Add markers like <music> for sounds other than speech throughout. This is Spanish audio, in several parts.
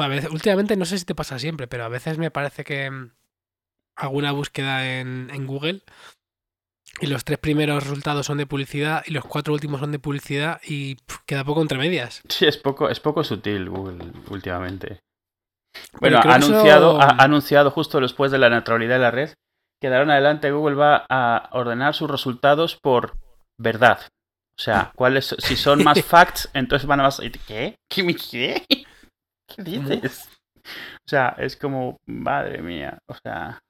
Joder, a veces- últimamente no sé si te pasa siempre, pero a veces me parece que mm, hago una búsqueda en, en Google y los tres primeros resultados son de publicidad y los cuatro últimos son de publicidad y queda poco entre medias. Sí, es poco, es poco sutil Google últimamente. Bueno, ha eso- anunciado, ha anunciado justo después de la neutralidad de la red que de ahora en adelante Google va a ordenar sus resultados por verdad. O sea, cuáles, si son más <laughs> facts, entonces van a más. ¿Qué? ¿Qué? Me- ¿Qué? ¿Qué dices? O sea, es como, madre mía. O sea,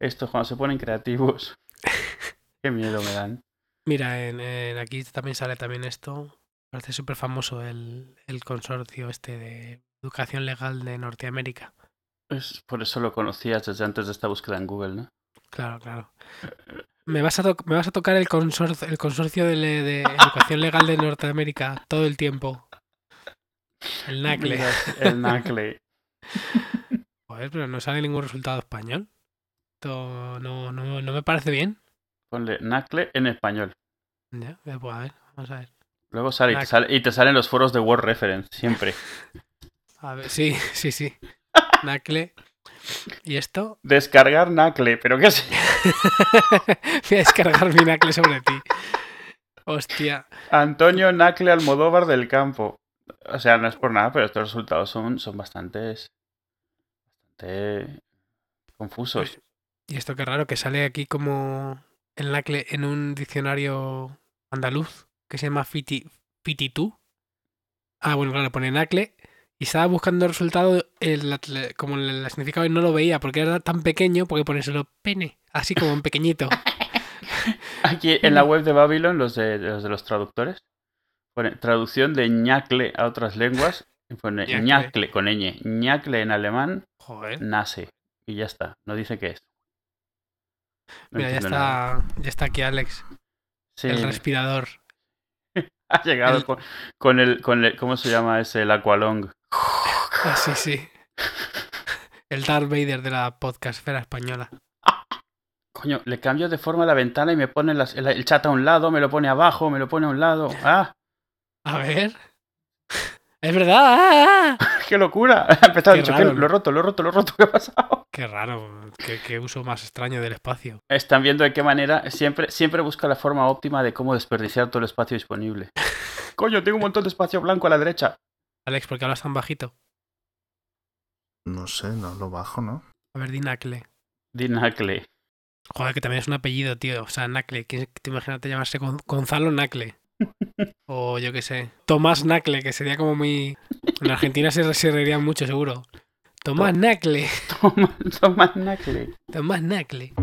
estos cuando se ponen creativos, <laughs> qué miedo me dan. Mira, en, en aquí también sale también esto. Parece súper famoso el, el consorcio este de educación legal de Norteamérica. Es, por eso lo conocías desde antes de esta búsqueda en Google, ¿no? Claro, claro. Me vas a, to- me vas a tocar el consorcio, el consorcio de, le- de educación legal de Norteamérica todo el tiempo. El NACLE. El <laughs> NACLE. Joder, pero no sale ningún resultado español. Esto no, no, no me parece bien. Ponle NACLE en español. Ya, pues a ver, vamos a ver. Luego sale y, te Nac- sale y te salen los foros de Word Reference, siempre. <laughs> A ver, sí, sí, sí. NACLE. ¿Y esto? Descargar NACLE, pero ¿qué es? <laughs> Voy a descargar mi NACLE sobre ti. Hostia. Antonio Nacle Almodóvar del Campo. O sea, no es por nada, pero estos resultados son, son bastantes. bastante confusos. Y esto qué raro, que sale aquí como el NACLE en un diccionario andaluz que se llama Fiti, Fititú. Ah, bueno, claro, pone NACLE. Y estaba buscando el resultado, el, como el, el significado y no lo veía porque era tan pequeño, porque pone solo pene, así como en pequeñito. <laughs> Aquí en la <laughs> web de Babylon, los de los, de los traductores, pone traducción de ñacle a otras lenguas. Pone Ñacle. ñacle con ñ. ñacle en alemán Joder. nace. Y ya está. No dice qué es. No Mira, ya nada. está, ya está aquí Alex, Sí, el respirador. <laughs> ha llegado el- con, con el, con el. ¿Cómo se llama ese? El Aqualong. Ah, sí, sí. <laughs> El Darth Vader de la podcastfera española. Coño, le cambio de forma la ventana y me pone las- el, el chat a un lado, me lo pone abajo, me lo pone a un lado. ¡Ah! A ver. Es verdad. ¡Ah! <laughs> ¡Qué locura! <laughs> Ha empezado Qué raro, ¿no? lo he roto, lo he roto, lo he roto, ¿qué ha pasado? <laughs> Qué raro. Qué, qué uso más extraño del espacio. Están viendo de qué manera siempre, siempre busca la forma óptima de cómo desperdiciar todo el espacio disponible. Coño, tengo un montón de espacio blanco a la derecha. Alex, ¿por qué hablas tan bajito? No sé, no lo bajo, ¿no? A ver, di Nacle. Dinacle. Joder, que también es un apellido, tío. O sea, Nacle. ¿Quién- Te imagínate llamarse Gon- Gonzalo Nacle. <laughs> O yo qué sé. Tomás Nacle, que sería como muy. En Argentina se, se reirían mucho, seguro. Tomás Nacle. Toma, toma Nacle. Tomás Nacle.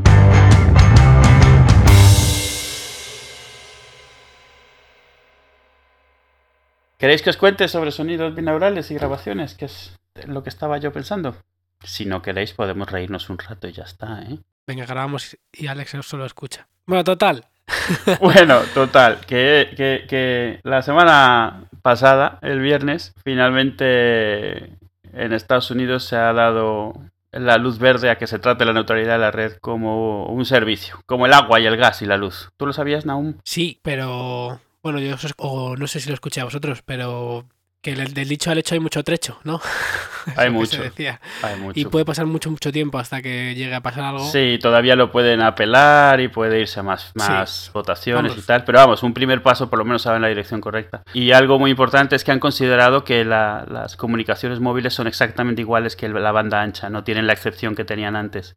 ¿Queréis que os cuente sobre sonidos binaurales y grabaciones? Que es lo que estaba yo pensando. Si no queréis, podemos reírnos un rato y ya está, ¿eh? Venga, grabamos y Alex solo escucha. Bueno, total. <laughs> Bueno, total, que, que, la semana pasada, el viernes, finalmente en Estados Unidos se ha dado la luz verde a que se trate la neutralidad de la red como un servicio, como el agua y el gas y la luz. ¿Tú lo sabías, Naum? Sí, pero. Bueno, yo o no sé si lo escuché a vosotros, pero que del, dicho al hecho hay mucho trecho, ¿no? <laughs> Hay mucho. decía. Hay mucho. Y puede pasar mucho, mucho tiempo hasta que llegue a pasar algo. Sí, todavía lo pueden apelar y puede irse a más, Sí. más votaciones Vamos. y tal, pero vamos, un primer paso por lo menos va en la dirección correcta. Y algo muy importante es que han considerado que la- las comunicaciones móviles son exactamente iguales que la banda ancha, no tienen la excepción que tenían antes,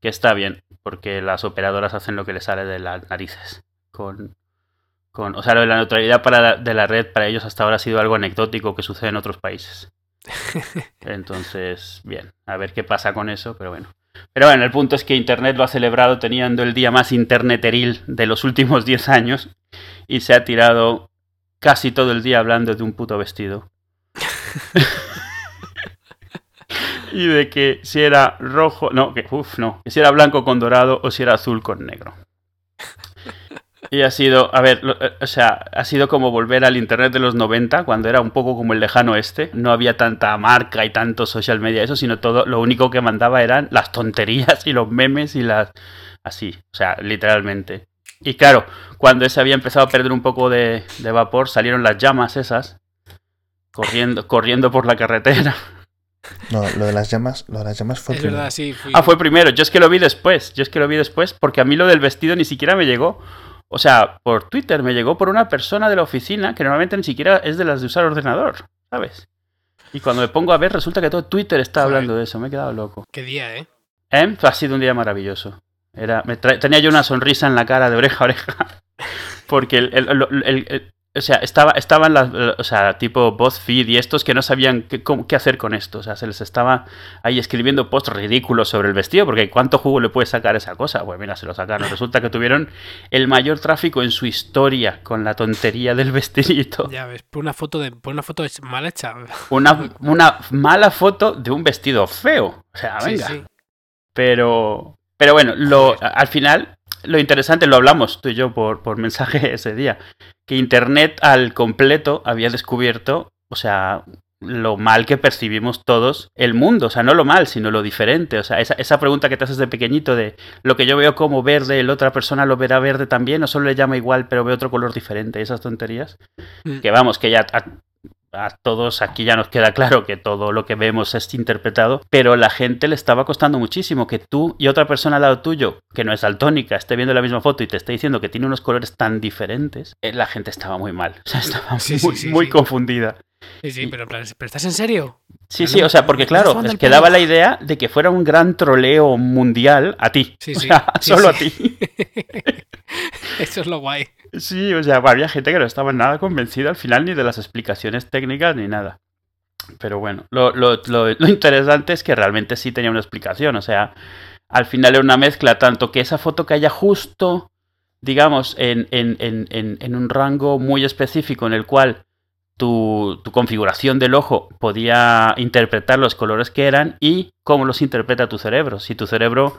que está bien, porque las operadoras hacen lo que les sale de las narices. Con, con, o sea, lo de la neutralidad para, de la red para ellos hasta ahora ha sido algo anecdótico que sucede en otros países. <laughs> Entonces, bien, a ver qué pasa con eso, pero bueno. Pero bueno, el punto es que Internet lo ha celebrado teniendo el día más interneteril de los últimos 10 años y se ha tirado casi todo el día hablando de un puto vestido. <laughs> y de que si era rojo, no, que uff, no, que si era blanco con dorado o si era azul con negro. Y ha sido, a ver, lo- eh, o sea, ha sido como volver al internet de los 90, cuando era un poco como el lejano este. No había tanta marca y tanto social media, eso, sino todo, lo único que mandaba eran las tonterías y los memes y las. Así, o sea, literalmente. Y claro, cuando ese había empezado a perder un poco de, de vapor, salieron las llamas esas, corriendo, corriendo por la carretera. No, lo de las llamas, lo de las llamas fue Es primero. verdad, sí. fui- Ah, fue primero. Yo es que lo vi después. Yo es que lo vi después porque a mí lo del vestido ni siquiera me llegó. O sea, por Twitter me llegó por una persona de la oficina que normalmente ni siquiera es de las de usar ordenador, ¿sabes? Y cuando me pongo a ver, resulta que todo Twitter está hablando de eso. Me he quedado loco. Qué día, ¿eh? ¿Eh? Ha sido un día maravilloso. Era, me tenía yo una sonrisa en la cara de oreja a oreja. <laughs> Porque el, el- el- el- el- o sea, estaba, estaban las, o sea, tipo BuzzFeed y estos que no sabían qué, cómo- qué hacer con esto. O sea, se les estaba ahí escribiendo posts ridículos sobre el vestido, porque ¿cuánto jugo le puede sacar esa cosa? Pues mira, se lo sacaron. <laughs> Resulta que tuvieron el mayor tráfico en su historia con la tontería del <laughs> vestidito. Ya ves, por una foto de, por una foto mal hecha. Una, <laughs> una mala foto de un vestido feo. O sea, venga. sí. Pero, pero bueno, lo, al final, lo interesante, lo hablamos tú y yo por, por mensaje <laughs> ese día, que Internet al completo había descubierto, o sea, lo mal que percibimos todos el mundo, o sea, no lo mal, sino lo diferente, o sea, esa, esa pregunta que te haces de pequeñito de lo que yo veo como verde, la otra persona lo verá verde también, o solo le llama igual, pero ve otro color diferente, esas tonterías, Mm. que vamos, que ya a, a todos aquí ya nos queda claro que todo lo que vemos es interpretado, pero la gente le estaba costando muchísimo que tú y otra persona al lado tuyo, que no es daltónica, esté viendo la misma foto y te esté diciendo que tiene unos colores tan diferentes, eh, la gente estaba muy mal, <laughs> o sea, estaba Sí, muy, sí, muy confundida. Sí, sí, pero, en plan, ¿pero estás en serio? Sí, sí, o sea, porque claro, es que daba la idea de que fuera un gran troleo mundial a ti. Sí, o sí, sea, sí, solo sí. a ti. <laughs> <laughs> Eso es lo guay. Sí, o sea, había gente que no estaba nada convencida al final ni de las explicaciones técnicas ni nada. Pero bueno, lo, lo- lo- lo interesante es que realmente sí tenía una explicación. O sea, al final era una mezcla tanto que esa foto que haya justo, digamos, en, en- en- en- en un rango muy específico en el cual tu, tu configuración del ojo podía interpretar los colores que eran y cómo los interpreta tu cerebro. Si tu cerebro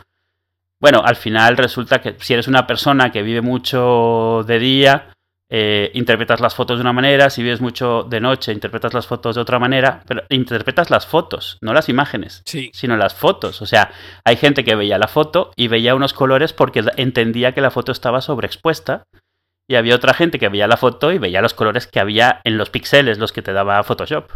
bueno, al final resulta que si eres una persona que vive mucho de día, eh, interpretas las fotos de una manera, si vives mucho de noche, interpretas las fotos de otra manera, pero interpretas las fotos, no las imágenes, Sí, sino las fotos. O sea, hay gente que veía la foto y veía unos colores porque entendía que la foto estaba sobreexpuesta. Y había otra gente que veía la foto y veía los colores que había en los píxeles, los que te daba Photoshop.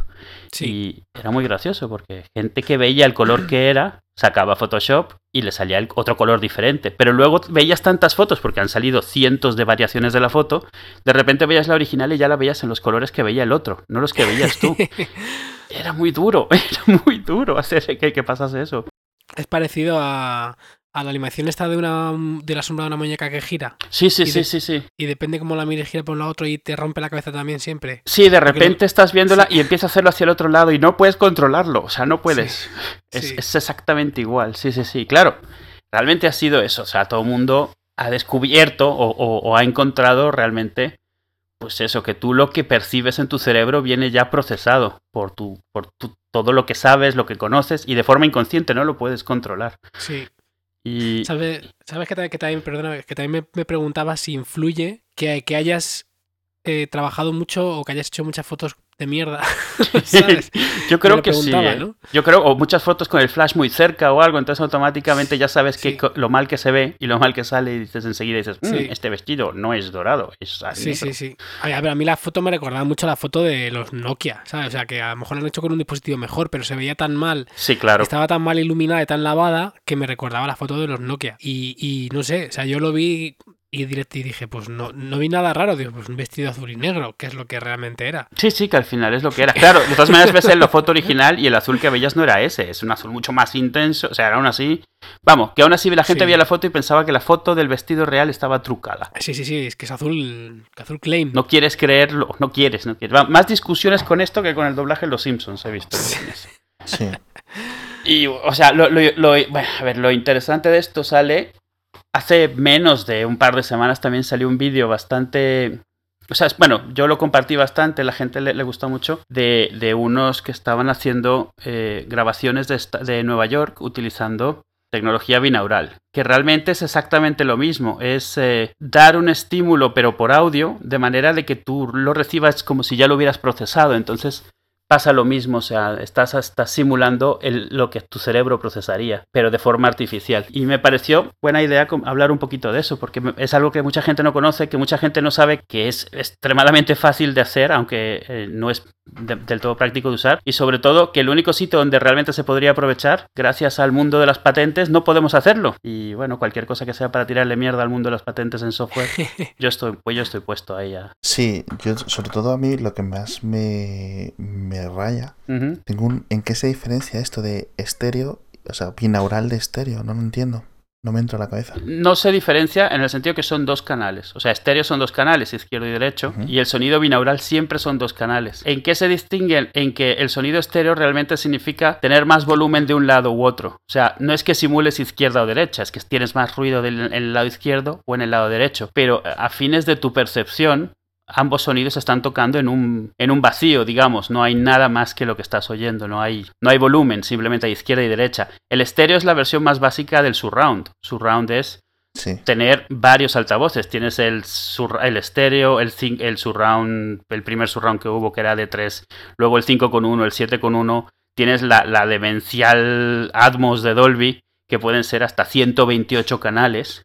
sí. Y era muy gracioso porque gente que veía el color que era, sacaba Photoshop y le salía el otro color diferente. Pero luego veías tantas fotos porque han salido cientos de variaciones de la foto, de repente veías la original y ya la veías en los colores que veía el otro, no los que veías tú. <laughs> Era muy duro, <laughs> era muy duro hacer que, que pasase eso. Es parecido a, a la animación esta de una de la sombra de una muñeca que gira. Sí, sí, sí, de- sí, sí. Y depende cómo la mires, gira por un lado otro y te rompe la cabeza también siempre. Sí, de repente estás viéndola sí. y empieza a hacerlo hacia el otro lado y no puedes controlarlo, o sea, no puedes. Es, Sí. es exactamente igual, sí, sí, sí, claro. Realmente ha sido eso, o sea, todo el mundo ha descubierto o, o- o ha encontrado realmente, pues eso, que tú lo que percibes en tu cerebro viene ya procesado por, tu, por tu- todo lo que sabes, lo que conoces y de forma inconsciente no lo puedes controlar. Sí. ¿Sabes, sabes que, que también, que también me, me preguntaba si influye que, que hayas eh, trabajado mucho o que hayas hecho muchas fotos de mierda? <laughs> ¿Sabes? yo creo que sí. ¿eh? ¿no? Yo creo, o muchas fotos con el flash muy cerca o algo, entonces automáticamente ya sabes que Sí. lo mal que se ve y lo mal que sale y dices enseguida dices, "Mm, Sí. este vestido no es dorado, es Sí, negro". sí, sí. A ver, a mí la foto me recordaba mucho la foto de los Nokia, ¿sabes? O sea, que a lo mejor la han hecho con un dispositivo mejor, pero se veía tan mal, Sí, claro. estaba tan mal iluminada y tan lavada que me recordaba la foto de los Nokia. Y, y no sé, o sea, yo lo vi y, dije, pues no, no vi nada raro, digo, pues un vestido azul y negro, que es lo que realmente era. Sí, sí, que al final es lo que era. Claro, de todas maneras ves en la foto original y el azul que veías no era ese, es un azul mucho más intenso. O sea, aún así. Vamos, que aún así la gente Sí. veía la foto y pensaba que la foto del vestido real estaba trucada. Sí, sí, sí, es que es azul, azul claim. No quieres creerlo, no quieres, no quieres. Va, Más discusiones con esto que con el doblaje de Los Simpsons he visto. Sí. Y, o sea, lo, lo- lo- bueno, a ver, lo interesante de esto sale. Hace menos de un par de semanas también salió un vídeo bastante. O sea, es- bueno, yo lo compartí bastante, la gente le, le gustó mucho, de, de unos que estaban haciendo eh, grabaciones de, Nueva York utilizando tecnología binaural, que realmente es exactamente lo mismo, es eh, dar un estímulo pero por audio, de manera de que tú lo recibas como si ya lo hubieras procesado, entonces pasa lo mismo, o sea, estás, estás simulando el, lo que tu cerebro procesaría, pero de forma artificial. Y me pareció buena idea hablar un poquito de eso, porque es algo que mucha gente no conoce, que mucha gente no sabe que es extremadamente fácil de hacer, aunque eh, no es del todo práctico de usar, y sobre todo que el único sitio donde realmente se podría aprovechar, gracias al mundo de las patentes, no podemos hacerlo. Y bueno, cualquier cosa que sea para tirarle mierda al mundo de las patentes en software, <laughs> yo estoy, pues yo estoy puesto ahí ya. Sí, yo sobre todo a mí lo que más me raya. ¿En qué se diferencia esto de estéreo, o sea, binaural de estéreo? No lo entiendo. No me entra a la cabeza. No se diferencia en el sentido que son dos canales. O sea, estéreo son dos canales, izquierdo y derecho, y el sonido binaural siempre son dos canales. ¿En qué se distinguen? En que el sonido estéreo realmente significa tener más volumen de un lado u otro. O sea, no es que simules izquierda o derecha, es que tienes más ruido en el lado izquierdo o en el lado derecho. Pero a fines de tu percepción, ambos sonidos están tocando en un, en un vacío, digamos, no hay nada más que lo que estás oyendo, no hay, no hay volumen, simplemente hay izquierda y derecha. El estéreo es la versión más básica del surround. Surround es tener varios altavoces. Tienes el, el estéreo, el, el surround, el primer surround que hubo que era de 3, luego el 5 con 1, el 7 con 1. Tienes la, la demencial Atmos de Dolby, que pueden ser hasta 128 canales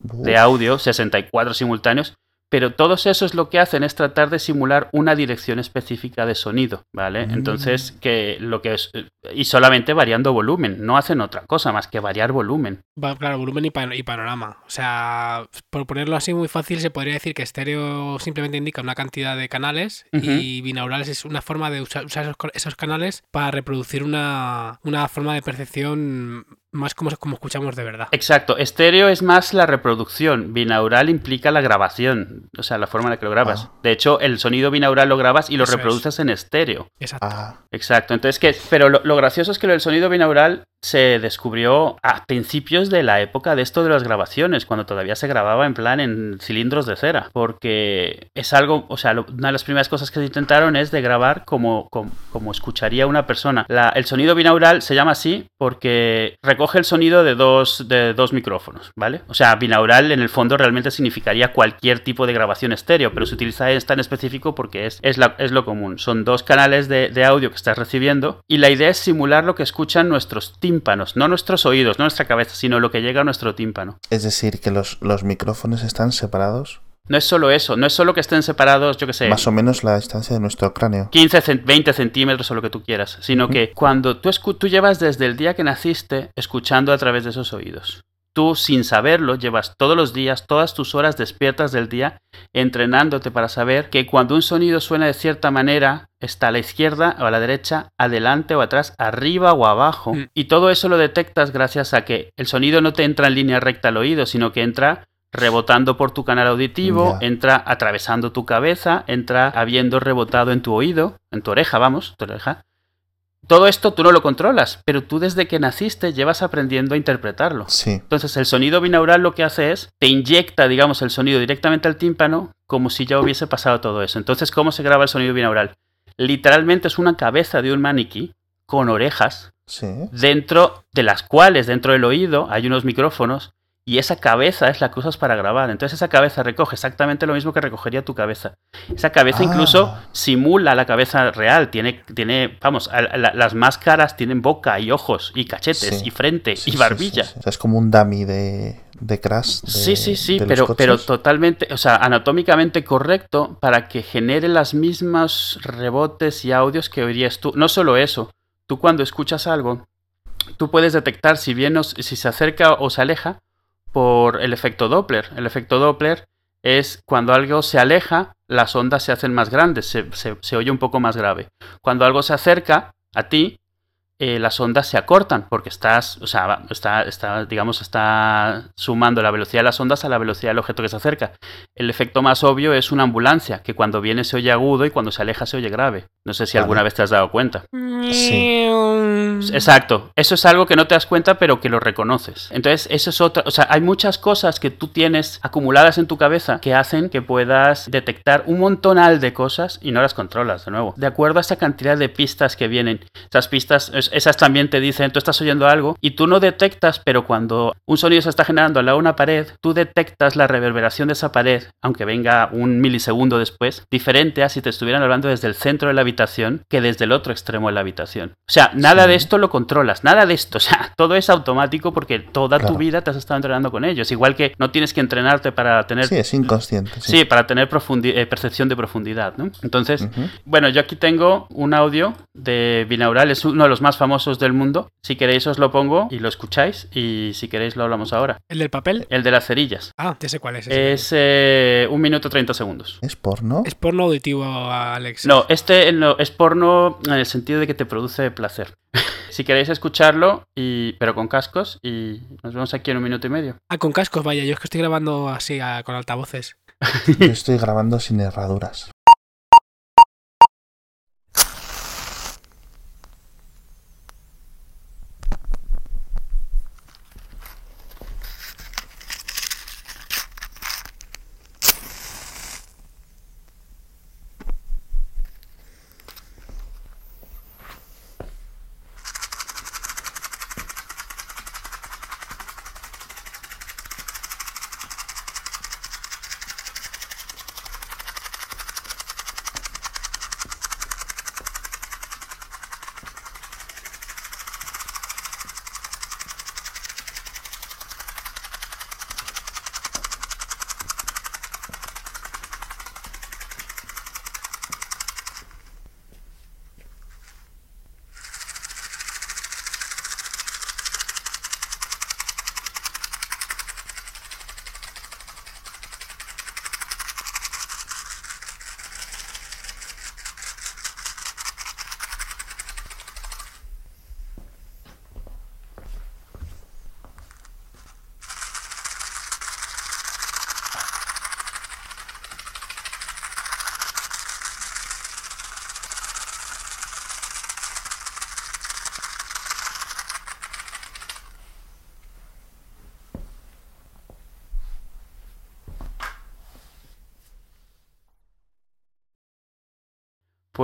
de audio, 64 simultáneos pero todos esos lo que hacen es tratar de simular una dirección específica de sonido, ¿vale? Entonces, mm. que lo que es. Y solamente variando volumen, no hacen otra cosa más que variar volumen. Claro, volumen y, panorama. O sea, por ponerlo así muy fácil, se podría decir que estéreo simplemente indica una cantidad de canales y binaurales es una forma de usar, esos, canales para reproducir una, una forma de percepción más como, como escuchamos de verdad. Exacto, estéreo es más la reproducción, binaural implica la grabación, o sea, la forma en la que lo grabas. Ah. De hecho, el sonido binaural lo grabas y lo reproduces en estéreo. Exacto. Ah. Exacto, entonces, ¿qué? Pero lo, lo, gracioso es que el sonido binaural se descubrió a principios de la época de esto de las grabaciones, cuando todavía se grababa en plan en cilindros de cera, porque es algo, o sea, una de las primeras cosas que se intentaron es de grabar como, como, escucharía una persona. el sonido binaural se llama así porque recoge el sonido de dos, de dos micrófonos, ¿vale? O sea, binaural en el fondo realmente significaría cualquier tipo de grabación estéreo, pero se utiliza esta en específico porque es, es, lo común. Son dos canales de, de audio que estás recibiendo y la idea es simular lo que escuchan nuestros tímpanos, no nuestros oídos, no nuestra cabeza, sino lo que llega a nuestro tímpano. Es decir, que los, los micrófonos están separados. No es solo eso, no es solo que estén separados, yo que sé. Más o menos la distancia de nuestro cráneo. 15, 20 centímetros o lo que tú quieras, sino que cuando tú, tú llevas desde el día que naciste escuchando a través de esos oídos. Tú, sin saberlo, llevas todos los días, todas tus horas despiertas del día, entrenándote para saber que cuando un sonido suena de cierta manera, está a la izquierda o a la derecha, adelante o atrás, arriba o abajo. Mm. Y todo eso lo detectas gracias a que el sonido no te entra en línea recta al oído, sino que entra rebotando por tu canal auditivo, entra atravesando tu cabeza, entra habiendo rebotado en tu oído, en tu oreja, vamos, tu oreja, todo esto tú no lo controlas, pero tú desde que naciste llevas aprendiendo a interpretarlo. Sí. Entonces el sonido binaural lo que hace es, te inyecta, digamos, el sonido directamente al tímpano como si ya hubiese pasado todo eso. Entonces, ¿cómo se graba el sonido binaural? Literalmente es una cabeza de un maniquí con orejas, sí. dentro de las cuales, dentro del oído, hay unos micrófonos y esa cabeza es la que usas para grabar. Entonces esa cabeza recoge exactamente lo mismo que recogería tu cabeza. Esa cabeza incluso ah. simula la cabeza real. Tiene, tiene vamos, las máscaras tienen boca y ojos y cachetes y frente y barbilla. es como un dummy de, de Crash. sí, sí, sí, pero, pero totalmente, o sea, anatómicamente correcto para que genere las mismas rebotes y audios que oirías tú. No solo eso, tú cuando escuchas algo, tú puedes detectar si bien si se acerca o se aleja por el efecto Doppler. El efecto Doppler es cuando algo se aleja, las ondas se hacen más grandes, se, oye un poco más grave. Cuando algo se acerca a ti, eh, las ondas se acortan porque estás, o sea, está, está, digamos, está sumando la velocidad de las ondas a la velocidad del objeto que se acerca. El efecto más obvio es una ambulancia, que cuando viene se oye agudo y cuando se aleja se oye grave. No sé si alguna vez te has dado cuenta. Sí. Exacto. Eso es algo que no te das cuenta, pero que lo reconoces. Entonces, eso es otra. O sea, hay muchas cosas que tú tienes acumuladas en tu cabeza que hacen que puedas detectar un montonal de cosas y no las controlas de nuevo. De acuerdo a esa cantidad de pistas que vienen. Esas pistas, esas también te dicen, tú estás oyendo algo y tú no detectas, pero cuando un sonido se está generando al lado de una pared, tú detectas la reverberación de esa pared, aunque venga un milisegundo después, diferente a si te estuvieran hablando desde el centro de la habitación que desde el otro extremo de la habitación. O sea, nada de esto lo controlas, nada de esto, <laughs> o sea, todo es automático porque toda tu vida te has estado entrenando con ellos, igual que no tienes que entrenarte para tener... Sí, es inconsciente. Sí, para tener eh, percepción de profundidad, ¿no? Entonces, bueno, yo aquí tengo un audio de binaural, es uno de los más famosos del mundo. Si queréis os lo pongo y lo escucháis y si queréis lo hablamos ahora. ¿El del papel? El de las cerillas. Ah, ya sé cuál es. Es eh, un minuto treinta segundos. ¿Es porno? Es porno auditivo, Alex. No, este no, es porno en el sentido de que te produce placer. <laughs> si queréis escucharlo, y, pero con cascos, y nos vemos aquí en un minuto y medio. Ah, con cascos, vaya, yo es que estoy grabando así con altavoces. Yo estoy grabando sin herraduras.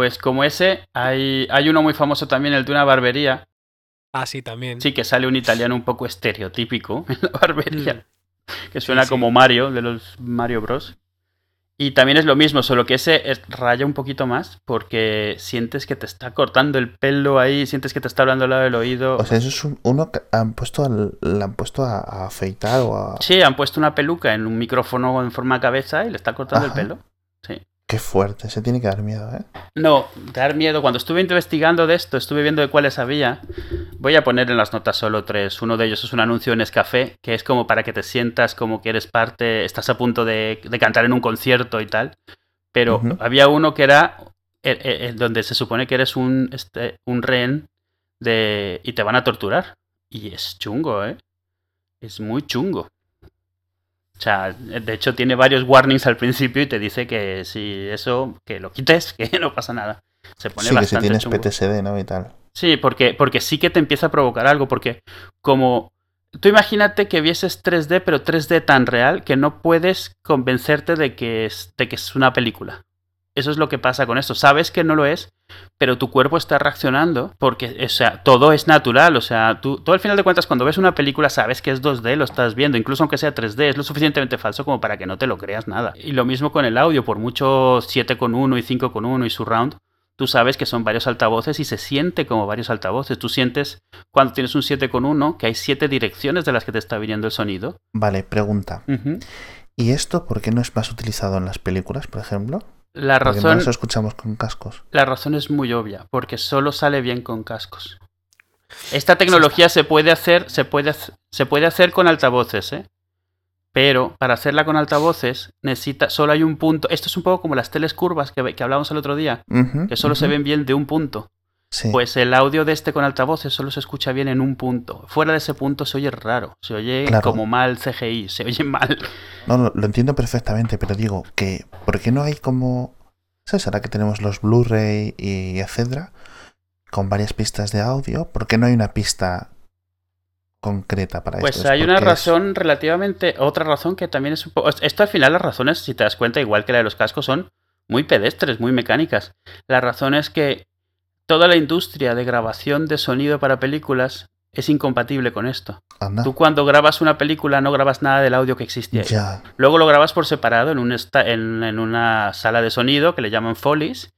Pues como ese, hay, hay uno muy famoso también, el de una barbería. Ah, sí, también. Sí, que sale un italiano un poco estereotípico <laughs> en la barbería. Mm. Que suena como Mario, de los Mario Bros. Y también es lo mismo, solo que ese raya un poquito más porque sientes que te está cortando el pelo ahí, sientes que te está hablando al lado del oído. O sea, eso es uno que han puesto, le han puesto a, afeitar o a... Sí, han puesto una peluca en un micrófono en forma de cabeza y le está cortando el pelo. Qué fuerte, se tiene que dar miedo, ¿eh? No, dar miedo. Cuando estuve investigando de esto, estuve viendo de cuáles había. Voy a poner en las notas solo tres. Uno de ellos es un anuncio en Escafé, que es como para que te sientas como que eres parte, estás a punto de, cantar en un concierto y tal. Pero había uno que era el, el, donde se supone que eres un, este, un rehén de, y te van a torturar. Y es chungo, ¿eh? Es muy chungo. O sea, de hecho tiene varios warnings al principio y te dice que si eso, que lo quites, <laughs> que no pasa nada. Se pone sí, que si tienes PTSD, ¿no? Y tal. Sí, porque, porque sí que te empieza a provocar algo, porque como... Tú imagínate que vieses 3D, pero 3D tan real que no puedes convencerte de que es, de que es una película. Eso es lo que pasa con esto. Sabes que no lo es, pero tu cuerpo está reaccionando porque, o sea, todo es natural. O sea, tú, todo al final de cuentas, cuando ves una película, sabes que es 2D, lo estás viendo, incluso aunque sea 3D, es lo suficientemente falso como para que no te lo creas nada. Y lo mismo con el audio, por mucho 7,1 y 5,1 y surround, tú sabes que son varios altavoces y se siente como varios altavoces. Tú sientes cuando tienes un 7,1 que hay siete direcciones de las que te está viniendo el sonido. Vale, pregunta. ¿Y esto por qué no es más utilizado en las películas, por ejemplo? La razón. No escuchamos con cascos. La razón es muy obvia, porque solo sale bien con cascos. Esta tecnología se puede hacer, se puede, se puede hacer con altavoces, ¿eh? Pero para hacerla con altavoces necesita, solo hay un punto. Esto es un poco como las teles curvas que, que hablamos el otro día, que solo se ven bien de un punto. Pues el audio de este con altavoces solo se escucha bien en un punto. Fuera de ese punto se oye raro, se oye como mal CGI, se oye mal. No, no, lo entiendo perfectamente, pero digo que, ¿por qué no hay como... ¿Sabes? Ahora que tenemos los Blu-ray y etcétera, con varias pistas de audio, ¿por qué no hay una pista concreta para pues esto? Pues hay una razón relativamente... Otra razón que también es un poco... Esto al final las razones, si te das cuenta, igual que la de los cascos, son muy pedestres, muy mecánicas. La razón es que toda la industria de grabación de sonido para películas es incompatible con esto. Anda. Tú cuando grabas una película no grabas nada del audio que existe ahí. Ya. Luego lo grabas por separado en, un en, en una sala de sonido que le llaman Follies.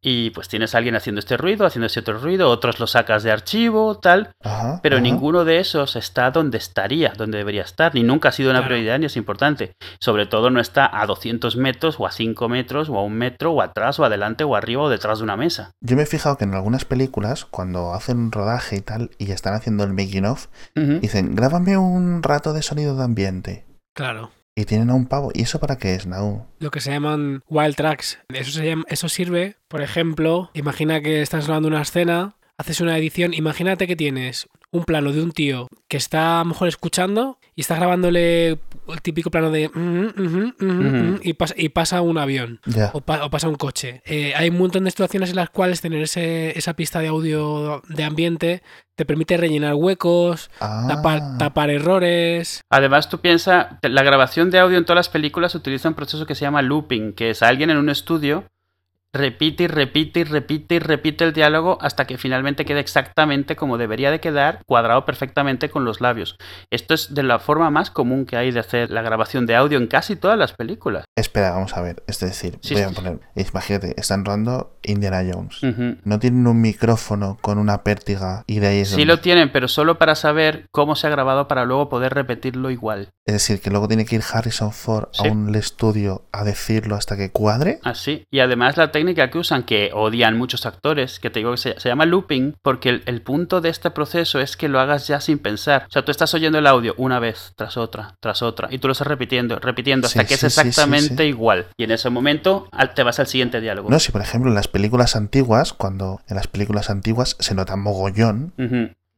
Y pues tienes a alguien haciendo este ruido, haciendo ese otro ruido, otros lo sacas de archivo, tal. Ajá. Pero ajá. ninguno de esos está donde estaría, donde debería estar. Ni nunca ha sido una Claro. prioridad ni es importante. Sobre todo no está a 200 metros o a 5 metros o a un metro o atrás o adelante o arriba o detrás de una mesa. Yo me he fijado que en algunas películas, cuando hacen un rodaje y tal, y están haciendo el making of, dicen, grábame un rato de sonido de ambiente. Claro. Y tienen a un pavo. ¿Y eso para qué es, Nau? Lo que se llaman wild tracks. Eso, se llama- eso sirve, por ejemplo, imagina que estás grabando una escena, haces una edición, imagínate que tienes un plano de un tío que está a lo mejor escuchando y estás grabándole el típico plano de "Ujú, ujú, ujú, Ujú. ujú", y, pasa, y pasa un avión. Ya. O, pa- o pasa un coche. Eh, hay un montón de situaciones en las cuales tener ese- esa pista de audio de ambiente te permite rellenar huecos, Ah, tapar, tapar errores. Además, tú piensas, la grabación de audio en todas las películas utiliza un proceso que se llama looping, que es alguien en un estudio repite y repite y repite y repite el diálogo hasta que finalmente quede exactamente como debería de quedar, cuadrado perfectamente con los labios. Esto es de la forma más común que hay de hacer la grabación de audio en casi todas las películas. Espera, vamos a ver. Es decir, Sí, voy sí, a poner. Imagínate, están rodando Indiana Jones. No tienen un micrófono con una pértiga y de ahí es Sí donde- lo tienen, pero solo para saber cómo se ha grabado para luego poder repetirlo igual. Es decir, que luego tiene que ir Harrison Ford Sí. a un estudio a decirlo hasta que cuadre. Así. Y además la técnica que usan, que odian muchos actores, que te digo que se, se llama looping, porque el, el punto de este proceso es que lo hagas ya sin pensar. O sea, tú estás oyendo el audio una vez tras otra, tras otra, y tú lo estás repitiendo, repitiendo, hasta Sí, que sí, es exactamente sí. igual. Y en ese momento al- te vas al siguiente diálogo. No, si por ejemplo en las películas antiguas, cuando en las películas antiguas se nota mogollón.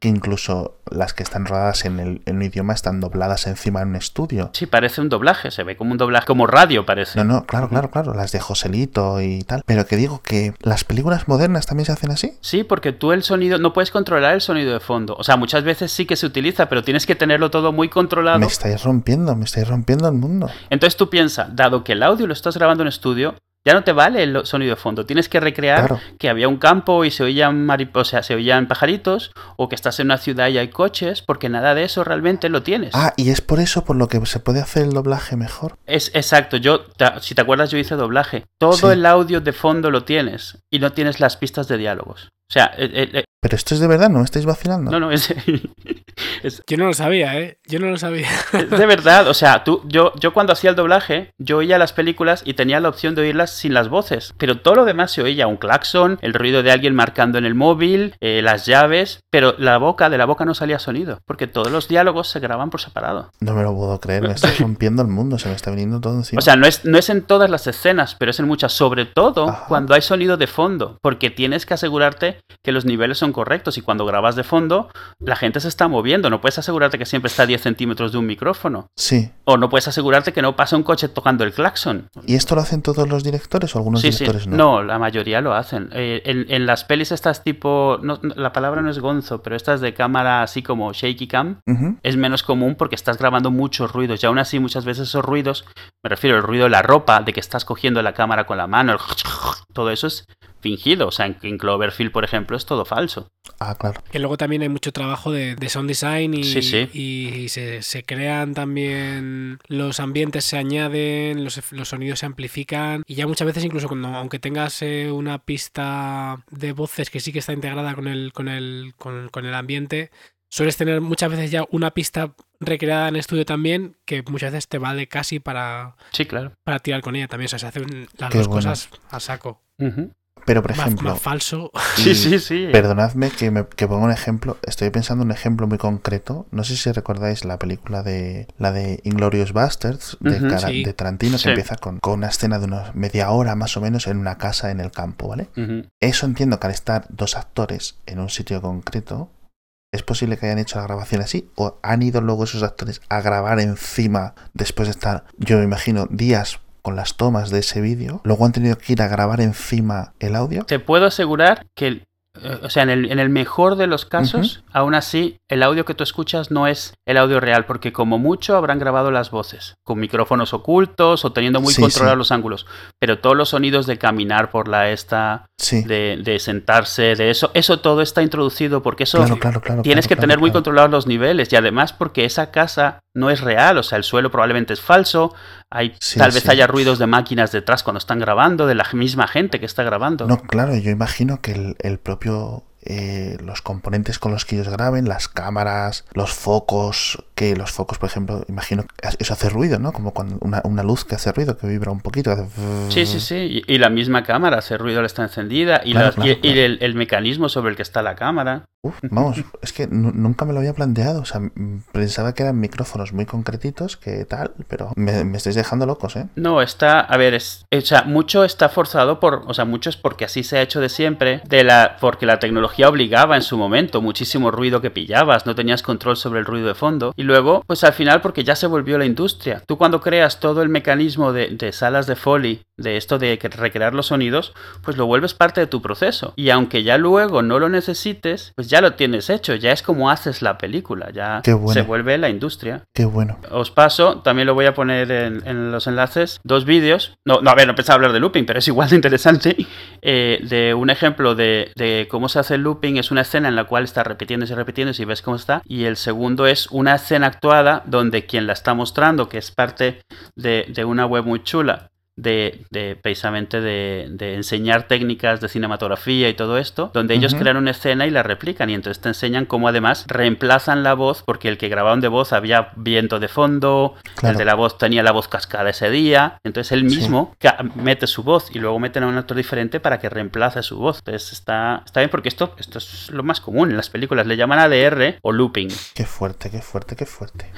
Que incluso las que están rodadas en, el, en un idioma están dobladas encima en un estudio. Sí, parece un doblaje, se ve como un doblaje, como radio parece. No, no, claro, claro, claro, las de Joselito y tal. Pero que digo que las películas modernas también se hacen así. Sí, porque tú el sonido, no puedes controlar el sonido de fondo. O sea, muchas veces sí que se utiliza, pero tienes que tenerlo todo muy controlado. Me estáis rompiendo, me estáis rompiendo el mundo. Entonces tú piensas, dado que el audio lo estás grabando en estudio, ya no te vale el sonido de fondo. Tienes que recrear Claro. que había un campo y se oían o sea, se oían pajaritos, o que estás en una ciudad y hay coches, porque nada de eso realmente lo tienes. Ah, y es por eso por lo que se puede hacer el doblaje mejor. Es exacto, yo, si te acuerdas, yo hice doblaje. Todo Sí. el audio de fondo lo tienes y no tienes las pistas de diálogos. O sea, eh, eh, eh, Pero esto es de verdad, no me estáis vacilando. no, no, es, <laughs> es- Yo no lo sabía, ¿eh? Yo no lo sabía. es de verdad. O sea, tú, yo, yo cuando hacía el doblaje, yo oía las películas y tenía la opción de oírlas sin las voces. Pero todo lo demás se oía, un claxon, el ruido de alguien marcando en el móvil, eh, las llaves, pero la boca, de la boca no salía sonido, porque todos los diálogos se graban por separado. No me lo puedo creer, me estáis <laughs> rompiendo el mundo, se me está viniendo todo encima. O sea, no es, no es en todas las escenas, pero es en muchas, sobre todo Ajá. cuando hay sonido de fondo, porque tienes que asegurarte que los niveles son correctos y cuando grabas de fondo, la gente se está moviendo, no puedes asegurarte que siempre está a 10 centímetros de un micrófono, sí. o no puedes asegurarte que no pasa un coche tocando el claxon. ¿Y esto lo hacen todos los directores o algunos Sí, sí, directores no? no, la mayoría lo hacen. Eh, en, en las pelis estas tipo, no- la palabra no es gonzo, pero estas de cámara así como shaky cam, es menos común porque estás grabando muchos ruidos y aún así muchas veces esos ruidos, me refiero al ruido de la ropa, de que estás cogiendo la cámara con la mano, el <laughs> todo eso es fingido, o sea, en, en Cloverfield, por ejemplo, es todo falso. Ah, claro. Que luego también hay mucho trabajo de, de sound design y, Sí, sí. y se, se crean también los ambientes, se añaden, los, sonidos se amplifican y ya muchas veces incluso cuando aunque tengas eh, una pista de voces que sí que está integrada con el, con el, con, con el ambiente, sueles tener muchas veces ya una pista recreada en estudio también que muchas veces te vale casi para, Sí, claro. para tirar con ella también. O sea, se hacen las Qué dos bueno. cosas a saco. Pero por Más, ejemplo, más falso. Sí, sí, sí. Perdonadme que, me, que ponga un ejemplo. Estoy pensando en un ejemplo muy concreto. No sé si recordáis la película de la de Inglorious Bastards de, Cara- sí. de Tarantino, Sí. que empieza con, con una escena de unos media hora más o menos en una casa en el campo, ¿vale? Eso entiendo que al estar dos actores en un sitio concreto, ¿es posible que hayan hecho la grabación así? ¿O han ido luego esos actores a grabar encima después de estar, yo me imagino, días con las tomas de ese vídeo? ¿Luego han tenido que ir a grabar encima el audio? Te puedo asegurar que eh, o sea, en el, en el mejor de los casos, aún así, el audio que tú escuchas no es el audio real, porque como mucho habrán grabado las voces, con micrófonos ocultos o teniendo muy Sí, controlados sí. los ángulos. Pero todos los sonidos de caminar por la esta, Sí, de, de sentarse, de eso, eso todo está introducido, porque eso claro, claro, claro. tienes que tener muy controlados los niveles y además porque esa casa no es real, o sea, el suelo probablemente es falso, hay, Sí, tal vez sí. haya ruidos de máquinas detrás cuando están grabando, de la misma gente que está grabando. No, claro, yo imagino que el, el propio. eh, los componentes con los que ellos graben, las cámaras, los focos, que los focos, por ejemplo, imagino que eso hace ruido, ¿no? Como cuando una, una luz que hace ruido, que vibra un poquito. hace Sí, sí, sí. Y, y la misma cámara hace ruido al estar encendida. Y, Claro, las- y- claro, y claro. el, el mecanismo sobre el que está la cámara. Uf, vamos, es que nu- nunca me lo había planteado. O sea, pensaba que eran micrófonos muy concretitos, que tal, pero me, me estáis dejando locos, ¿eh? No, está. A ver, es. O sea, mucho está forzado por. O sea, mucho es porque así se ha hecho de siempre. De la, porque la tecnología obligaba en su momento. Muchísimo ruido que pillabas. No tenías control sobre el ruido de fondo. Y luego, pues al final, porque ya se volvió la industria. Tú cuando creas todo el mecanismo de, salas de Foley, de esto de recrear los sonidos, pues lo vuelves parte de tu proceso. Y aunque ya luego no lo necesites, pues ya lo tienes hecho. Ya es como haces la película. Ya bueno. se vuelve la industria. Qué bueno. Os paso, también lo voy a poner en, en los enlaces, dos vídeos. No, no, a ver, no pensaba hablar de looping, pero es igual de interesante. <laughs> eh, de un ejemplo de, de cómo se hace el looping. Es una escena en la cual está repitiéndose y repitiéndose y ves cómo está. Y el segundo es una escena actuada donde quien la está mostrando, que es parte de, de una web muy chula. De, de precisamente de, de enseñar técnicas de cinematografía y todo esto, donde ellos crean una escena y la replican y entonces te enseñan cómo además reemplazan la voz porque el que grababan de voz había viento de fondo, Claro. el de la voz tenía la voz cascada ese día, entonces él mismo mete su voz y luego meten a un actor diferente para que reemplace su voz. Entonces está, está bien porque esto, esto es lo más común en las películas, le llaman ADR o looping. Qué fuerte, qué fuerte, qué fuerte.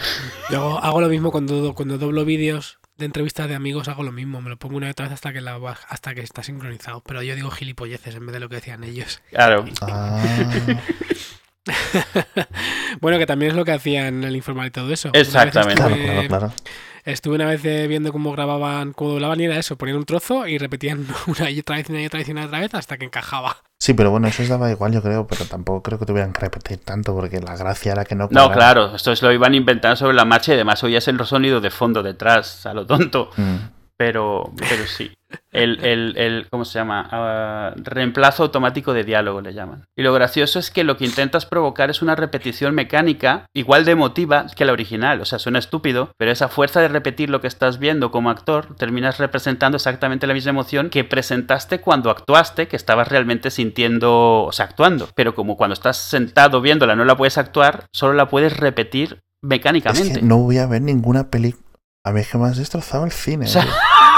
Yo hago lo mismo cuando, cuando doblo vídeos de entrevistas de amigos, hago lo mismo. Me lo pongo una y otra vez hasta que, la, hasta que está sincronizado. Pero yo digo gilipolleces en vez de lo que decían ellos. Claro, Ah, <laughs> bueno, que también es lo que hacían el informal y todo eso. Exactamente. claro, estuve, claro. estuve una vez eh, viendo cómo grababan, cómo doblaban y era eso, ponían un trozo y repetían <laughs> una y otra vez, una y otra vez, y una y otra vez hasta que encajaba. Sí, pero bueno, eso os daba igual, yo creo, pero tampoco creo que tuvieran que repetir tanto, porque la gracia era que no. no, claro, esto es lo iban inventando sobre la marcha y además oías el sonido de fondo detrás, a lo tonto. Mm. Pero, pero sí. El, el, el- ¿cómo se llama? Ah, reemplazo automático de diálogo le llaman. Y lo gracioso es que lo que intentas provocar es una repetición mecánica igual de emotiva que la original. O sea, suena estúpido, pero esa fuerza de repetir lo que estás viendo como actor, terminas representando exactamente la misma emoción que presentaste cuando actuaste, que estabas realmente sintiendo, o sea, actuando. Pero como cuando estás sentado viéndola no la puedes actuar, solo la puedes repetir Es mecánicamente. que no voy a ver ninguna película. A mí es que me has destrozado el cine. O sea. <laughs>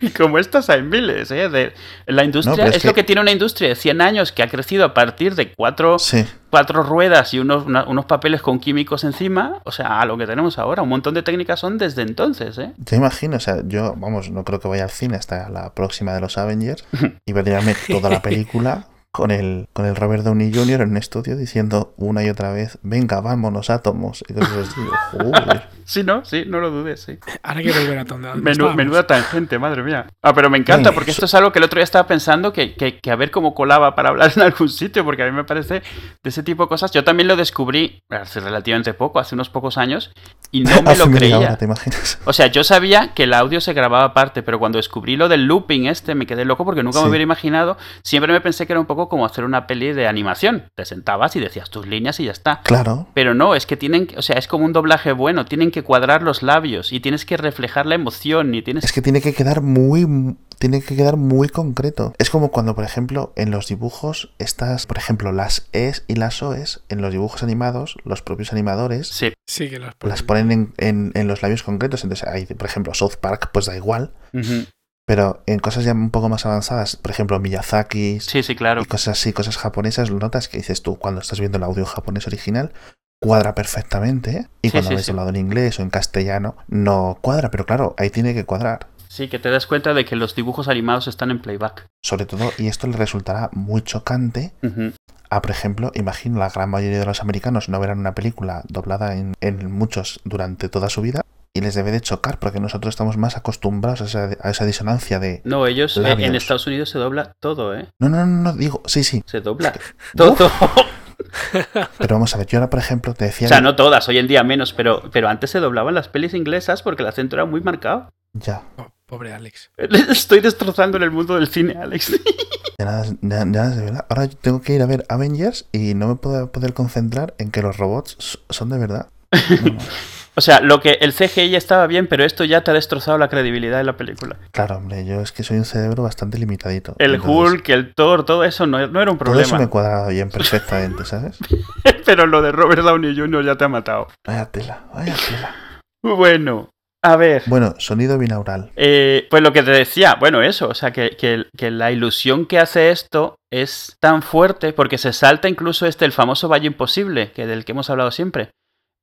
Y <laughs> como estas hay miles, ¿eh? De, la industria pero es, es lo que- tiene una industria de 100 años que ha crecido a partir de cuatro, Sí, cuatro ruedas y unos, una- unos papeles con químicos encima. O sea, a lo que tenemos ahora. Un montón de técnicas son desde entonces, ¿eh? te imagino, o sea, yo, vamos, no creo que vaya al cine hasta la próxima de los Avengers <laughs> y tirarme toda la película con el, con el Robert Downey Jr. en un estudio diciendo una y otra vez, venga, vámonos, átomos. Y cosas así. Joder. <laughs> Sí, ¿no? Sí, no lo dudes, sí. Ahora hay que volver a donde estábamos. menuda tangente, madre mía. Ah, pero me encanta porque esto es algo que el otro día estaba pensando que, que- que a ver cómo colaba para hablar en algún sitio, porque a mí me parece de ese tipo de cosas. Yo también lo descubrí hace relativamente poco, hace unos pocos años, y no me <laughs> lo creía. hora, ¿te imaginas? O sea, yo sabía que el audio se grababa aparte, pero cuando descubrí lo del looping este me quedé loco porque nunca Sí. me hubiera imaginado. Siempre me pensé que era un poco como hacer una peli de animación. Te sentabas y decías tus líneas y ya está. Claro, Pero no, es que tienen, que- o sea, es como un doblaje bueno, tienen que cuadrar los labios y tienes que reflejar la emoción y tienes es que tiene que quedar muy tiene que quedar muy concreto. Es como cuando, por ejemplo, en los dibujos estas, por ejemplo, las es y las oes en los dibujos animados, los propios animadores Sí. Sí, que los las ponen en, en- en los labios concretos. Entonces, hay, por ejemplo, South Park, pues da igual. Pero en cosas ya un poco más avanzadas, por ejemplo, Miyazaki Sí, sí, claro. y cosas así, cosas japonesas, lo notas que dices tú, cuando estás viendo el audio japonés original, cuadra perfectamente. ¿eh? Y Sí, cuando ves hablado en inglés o en castellano, no cuadra, pero claro, ahí tiene que cuadrar. Sí, que te das cuenta de que los dibujos animados están en playback. Sobre todo, y esto le resultará muy chocante a, por ejemplo, imagino la gran mayoría de los americanos no verán una película doblada en, en muchos durante toda su vida. Y les debe de chocar porque nosotros estamos más acostumbrados a esa, a esa disonancia de... No, ellos eh, en. Estados Unidos se dobla todo, ¿eh? No, no, no, no, digo, sí, sí. Se dobla todo. <laughs> Pero vamos a ver, yo ahora, por ejemplo, te decía... O sea, no todas, hoy en día menos, pero, pero antes se doblaban las pelis inglesas porque el acento era muy marcado. Ya, Oh, pobre Alex. <laughs> Estoy destrozando en el mundo del cine, Alex. <laughs> ya nada, ya, ya nada, de verdad. Ahora yo tengo que ir a ver Avengers y no me puedo poder concentrar en que los robots son de verdad. No, no. O sea, lo que el CGI estaba bien, pero esto ya te ha destrozado la credibilidad de la película. Claro, hombre, yo es que soy un cerebro bastante limitadito. El Entonces, Hulk, el Thor, todo eso no, no era un Todo eso problema. me cuadra bien perfectamente, ¿sabes? <laughs> Pero lo de Robert Downey Jr. ya te ha matado. Vaya tela, vaya tela. Bueno, a ver. Bueno, sonido binaural. Eh, pues lo que te decía, bueno, eso, o sea, que, que- que la ilusión que hace esto es tan fuerte porque se salta incluso este, el famoso Valle Imposible, que del que hemos hablado siempre.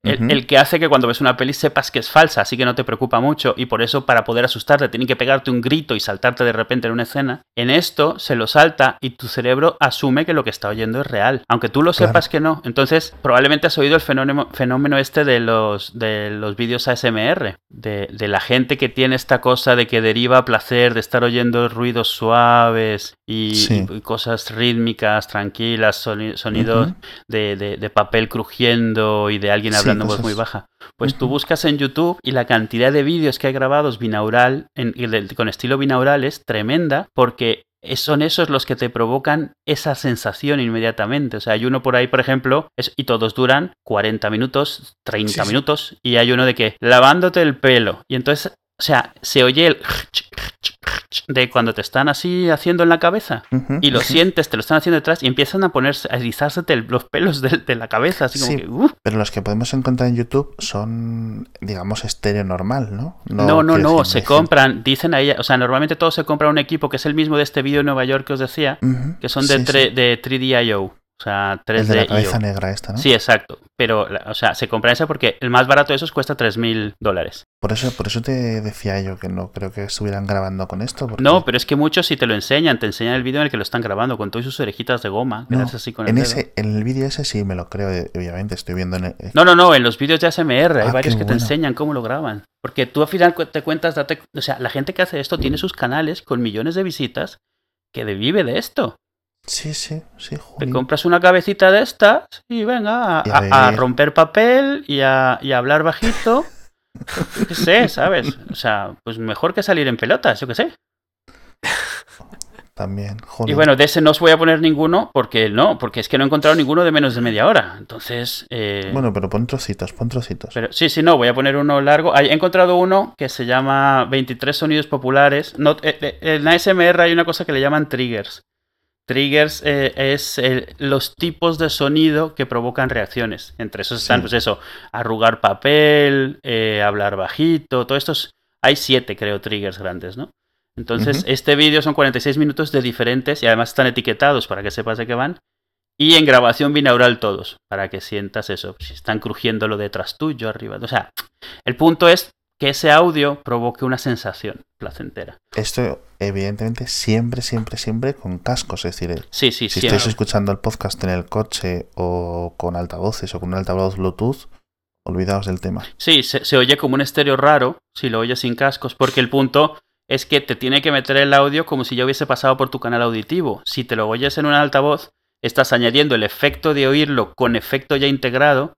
El, que hace que cuando ves una peli sepas que es falsa, así que no te preocupa mucho y por eso para poder asustarte tienen que pegarte un grito y saltarte de repente en una escena. En esto se lo salta y tu cerebro asume que lo que está oyendo es real, aunque tú lo Claro. sepas que no. Entonces probablemente has oído el fenómeno, fenómeno este de los, de los vídeos ASMR, de, de la gente que tiene esta cosa de que deriva placer de estar oyendo ruidos suaves y, Sí. y cosas rítmicas, tranquilas, soni- sonidos de, de- de papel crujiendo y de alguien Sí, hablando en voz cosas- muy baja. Pues tú buscas en YouTube y la cantidad de vídeos que hay grabados binaural, en- con estilo binaural, es tremenda porque son esos los que te provocan esa sensación inmediatamente. O sea, hay uno por ahí, por ejemplo, es- y todos duran 40 minutos, 30 Sí, sí. minutos, y hay uno de que lavándote el pelo. Y entonces, o sea, se oye el <laughs> de cuando te están así haciendo en la cabeza y lo sientes, te lo están haciendo detrás y empiezan a ponerse, a erizársete el- los pelos de, de la cabeza, así como Sí. que. Pero los que podemos encontrar en YouTube son, digamos, estéreo normal, ¿no? No, no, no, decir, se compran, dicen ahí, o sea, normalmente todos se compran un equipo que es el mismo de este vídeo de Nueva York que os decía, que son de, sí. de 3D.io, o sea, 3D. El de la cabeza negra esta, ¿no? Sí, exacto. Pero, o sea, se compra ese porque el más barato de esos cuesta 3.000 dólares. Por eso, por eso te decía yo que no creo que estuvieran grabando con esto. porque No, pero es que muchos si te lo enseñan, te enseñan el vídeo en el que lo están grabando con todas sus orejitas de goma, que No, haces así con el en dedo. ese, en el vídeo ese sí me lo creo, eh, obviamente, estoy viendo en el- eh, No, no, no, en los vídeos de ASMR hay Ah, varios qué que te enseñan cómo lo graban. Porque tú al final te cuentas, date, o sea, la gente que hace esto tiene sus canales con millones de visitas que vive de esto. Sí, sí, sí, Te compras una cabecita de estas y venga a, Y romper papel y a, y a hablar bajito. Yo qué sé, ¿sabes? O sea, pues mejor que salir en pelotas, yo qué sé. También, Y jolín. bueno, de ese no os voy a poner ninguno porque no, porque es que no he encontrado ninguno de menos de media hora. Entonces, eh, Bueno, pero pon trocitos, pon trocitos. Pero sí, sí, no, voy a poner uno largo. He encontrado uno que se llama 23 sonidos populares. No, eh, eh, en ASMR hay una cosa que le llaman triggers. Triggers eh, es el- los tipos de sonido que provocan reacciones. Entre esos están, Sí. pues eso, arrugar papel, eh, hablar bajito, todos estos. Hay siete, creo, triggers grandes, ¿no? Entonces, Ujú. este vídeo son 46 minutos de diferentes y además están etiquetados para que sepas de qué van. Y en grabación binaural todos, para que sientas eso. Si están crujiendo lo detrás tuyo, arriba. O sea, el punto es que ese audio provoque una sensación placentera. Esto, evidentemente, siempre, siempre, siempre con cascos. Es decir, Sí, sí, si siempre. estáis escuchando el podcast en el coche o con altavoces o con un altavoz Bluetooth, olvidaos del tema. Sí, se, se oye como un estéreo raro si lo oyes sin cascos, porque el punto es que te tiene que meter el audio como si ya hubiese pasado por tu canal auditivo. Si te lo oyes en un altavoz, estás añadiendo el efecto de oírlo con efecto ya integrado.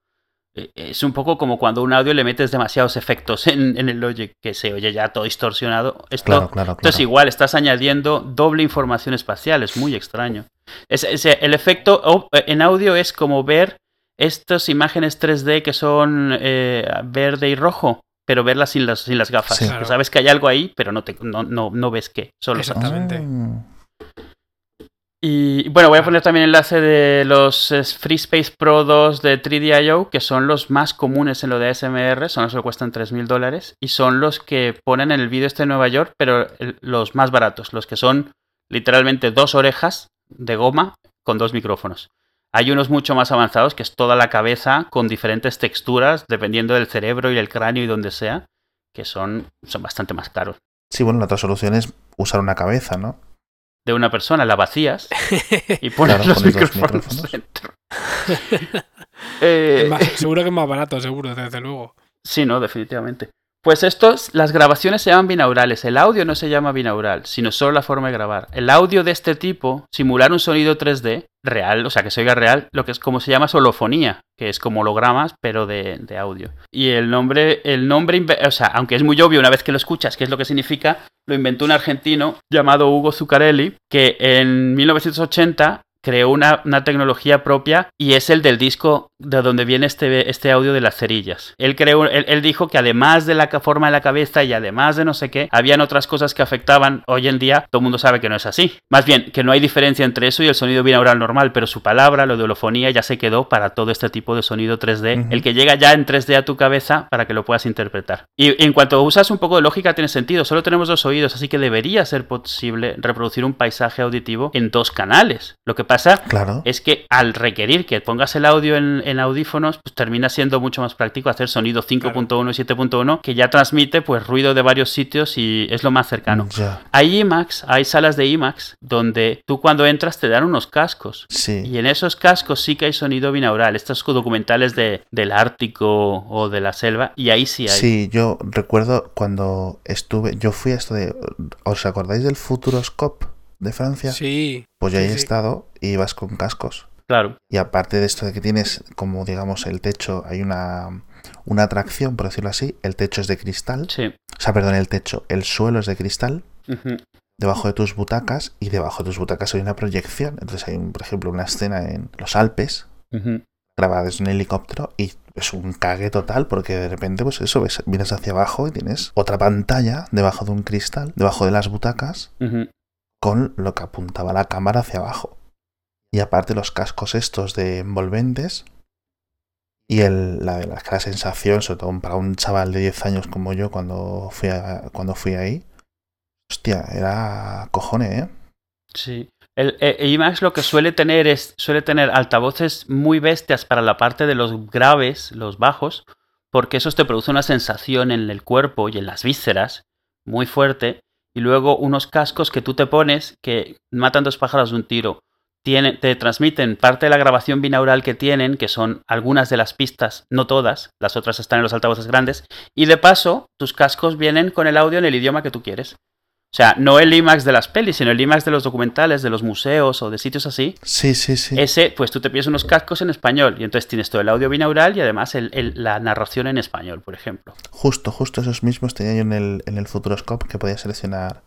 Eh, Es un poco como cuando a un audio le metes demasiados efectos en, en el Logic, que se oye ya todo distorsionado. Esto, Claro, claro, esto es claro. igual, estás añadiendo doble información espacial, es muy extraño. Es- es- el efecto au- en audio es como ver estas imágenes 3D que son eh, verde y rojo, pero verlas sin las, sin las gafas. Sí. Claro. Que Sabes que hay algo ahí, pero no, te, no, no, no ves qué. Solo. Exactamente. Ah, y bueno, voy a poner también enlace de los eh, Free Space Pro 2 de 3D.io, que son los más comunes en lo de ASMR, son los que cuestan 3.000 dólares, y son los que ponen en el vídeo este de Nueva York, pero los más baratos, los que son literalmente dos orejas de goma con dos micrófonos. Hay unos mucho más avanzados, que es toda la cabeza con diferentes texturas, dependiendo del cerebro y el cráneo y donde sea, que son, son bastante más caros. Sí, bueno, la otra solución es usar una cabeza, ¿no? De una persona la vacías y <laughs> pones Claro, los micrófonos micrófonos. dentro. <laughs> Eh, más- seguro que es más barato, seguro, desde luego. sí, no, definitivamente. Pues estos, las grabaciones se llaman binaurales. El audio no se llama binaural, sino solo la forma de grabar. El audio de este tipo, simular un sonido 3D real, o sea, que se oiga real, lo que es como se llama solofonía, que es como hologramas, pero de, de audio. Y el nombre, el nombre, o sea, aunque es muy obvio una vez que lo escuchas qué es lo que significa, lo inventó un argentino llamado Hugo Zuccarelli, que en 1980 creó una, una tecnología propia y es el del disco de donde viene este, este audio de las cerillas. Él, creó, él, él dijo que además de la forma de la cabeza y además de no sé qué, habían otras cosas que afectaban. Hoy en día todo el mundo sabe que no es así. Más bien, que no hay diferencia entre eso y el sonido binaural normal, pero su palabra, lo de holofonía, ya se quedó para todo este tipo de sonido 3D, Ujú. el que llega ya en 3D a tu cabeza para que lo puedas interpretar. Y en cuanto usas un poco de lógica, tiene sentido. Solo tenemos dos oídos, así que debería ser posible reproducir un paisaje auditivo en dos canales. Lo que pasa Claro. es que al requerir que pongas el audio en, en audífonos, pues termina siendo mucho más práctico hacer sonido 5.1 y 7.1, que ya transmite pues ruido de varios sitios y es lo más cercano. Ya. Hay IMAX, hay salas de IMAX donde tú cuando entras te dan unos cascos. Sí. Y en esos cascos sí que hay sonido binaural, estos documentales de, del Ártico o de la selva, y ahí sí hay. Sí, yo recuerdo cuando estuve, yo fui a esto de, ¿os acordáis del Futuroscope de Francia? Sí. Pues yo sí, he sí. estado y ibas con cascos. Claro. Y aparte de esto de que tienes, como digamos, el techo, hay una, una atracción, por decirlo así, el techo es de cristal. Sí. O sea, perdón, el techo, el suelo es de cristal. Debajo de tus butacas y debajo de tus butacas hay una proyección. Entonces hay, un- por ejemplo, una escena en los Alpes grabada desde un helicóptero y es un cague total porque de repente, pues eso, ves, miras hacia abajo y tienes otra pantalla debajo de un cristal, debajo de las butacas. Con lo que apuntaba la cámara hacia abajo. Y aparte los cascos estos de envolventes y el, la, la, la sensación, sobre todo para un chaval de 10 años como yo cuando fui, a- cuando fui ahí, hostia, era cojones, ¿eh? Sí. El, IMAX lo que suele tener es suele tener altavoces muy bestias para la parte de los graves, los bajos, porque eso te produce una sensación en el cuerpo y en las vísceras muy fuerte, y luego unos cascos que tú te pones que matan dos pájaros de un tiro. Tienen, te transmiten parte de la grabación binaural que tienen, que son algunas de las pistas, no todas, las otras están en los altavoces grandes, y de paso, tus cascos vienen con el audio en el idioma que tú quieres. O sea, no el IMAX de las pelis, sino el IMAX de los documentales, de los museos o de sitios así. Sí, sí, sí. Ese, pues tú te pides unos cascos en español y entonces tienes todo el audio binaural y además el- el- la narración en español, por ejemplo. Justo, justo esos mismos tenía yo en el, en el Futuroscope que podía seleccionar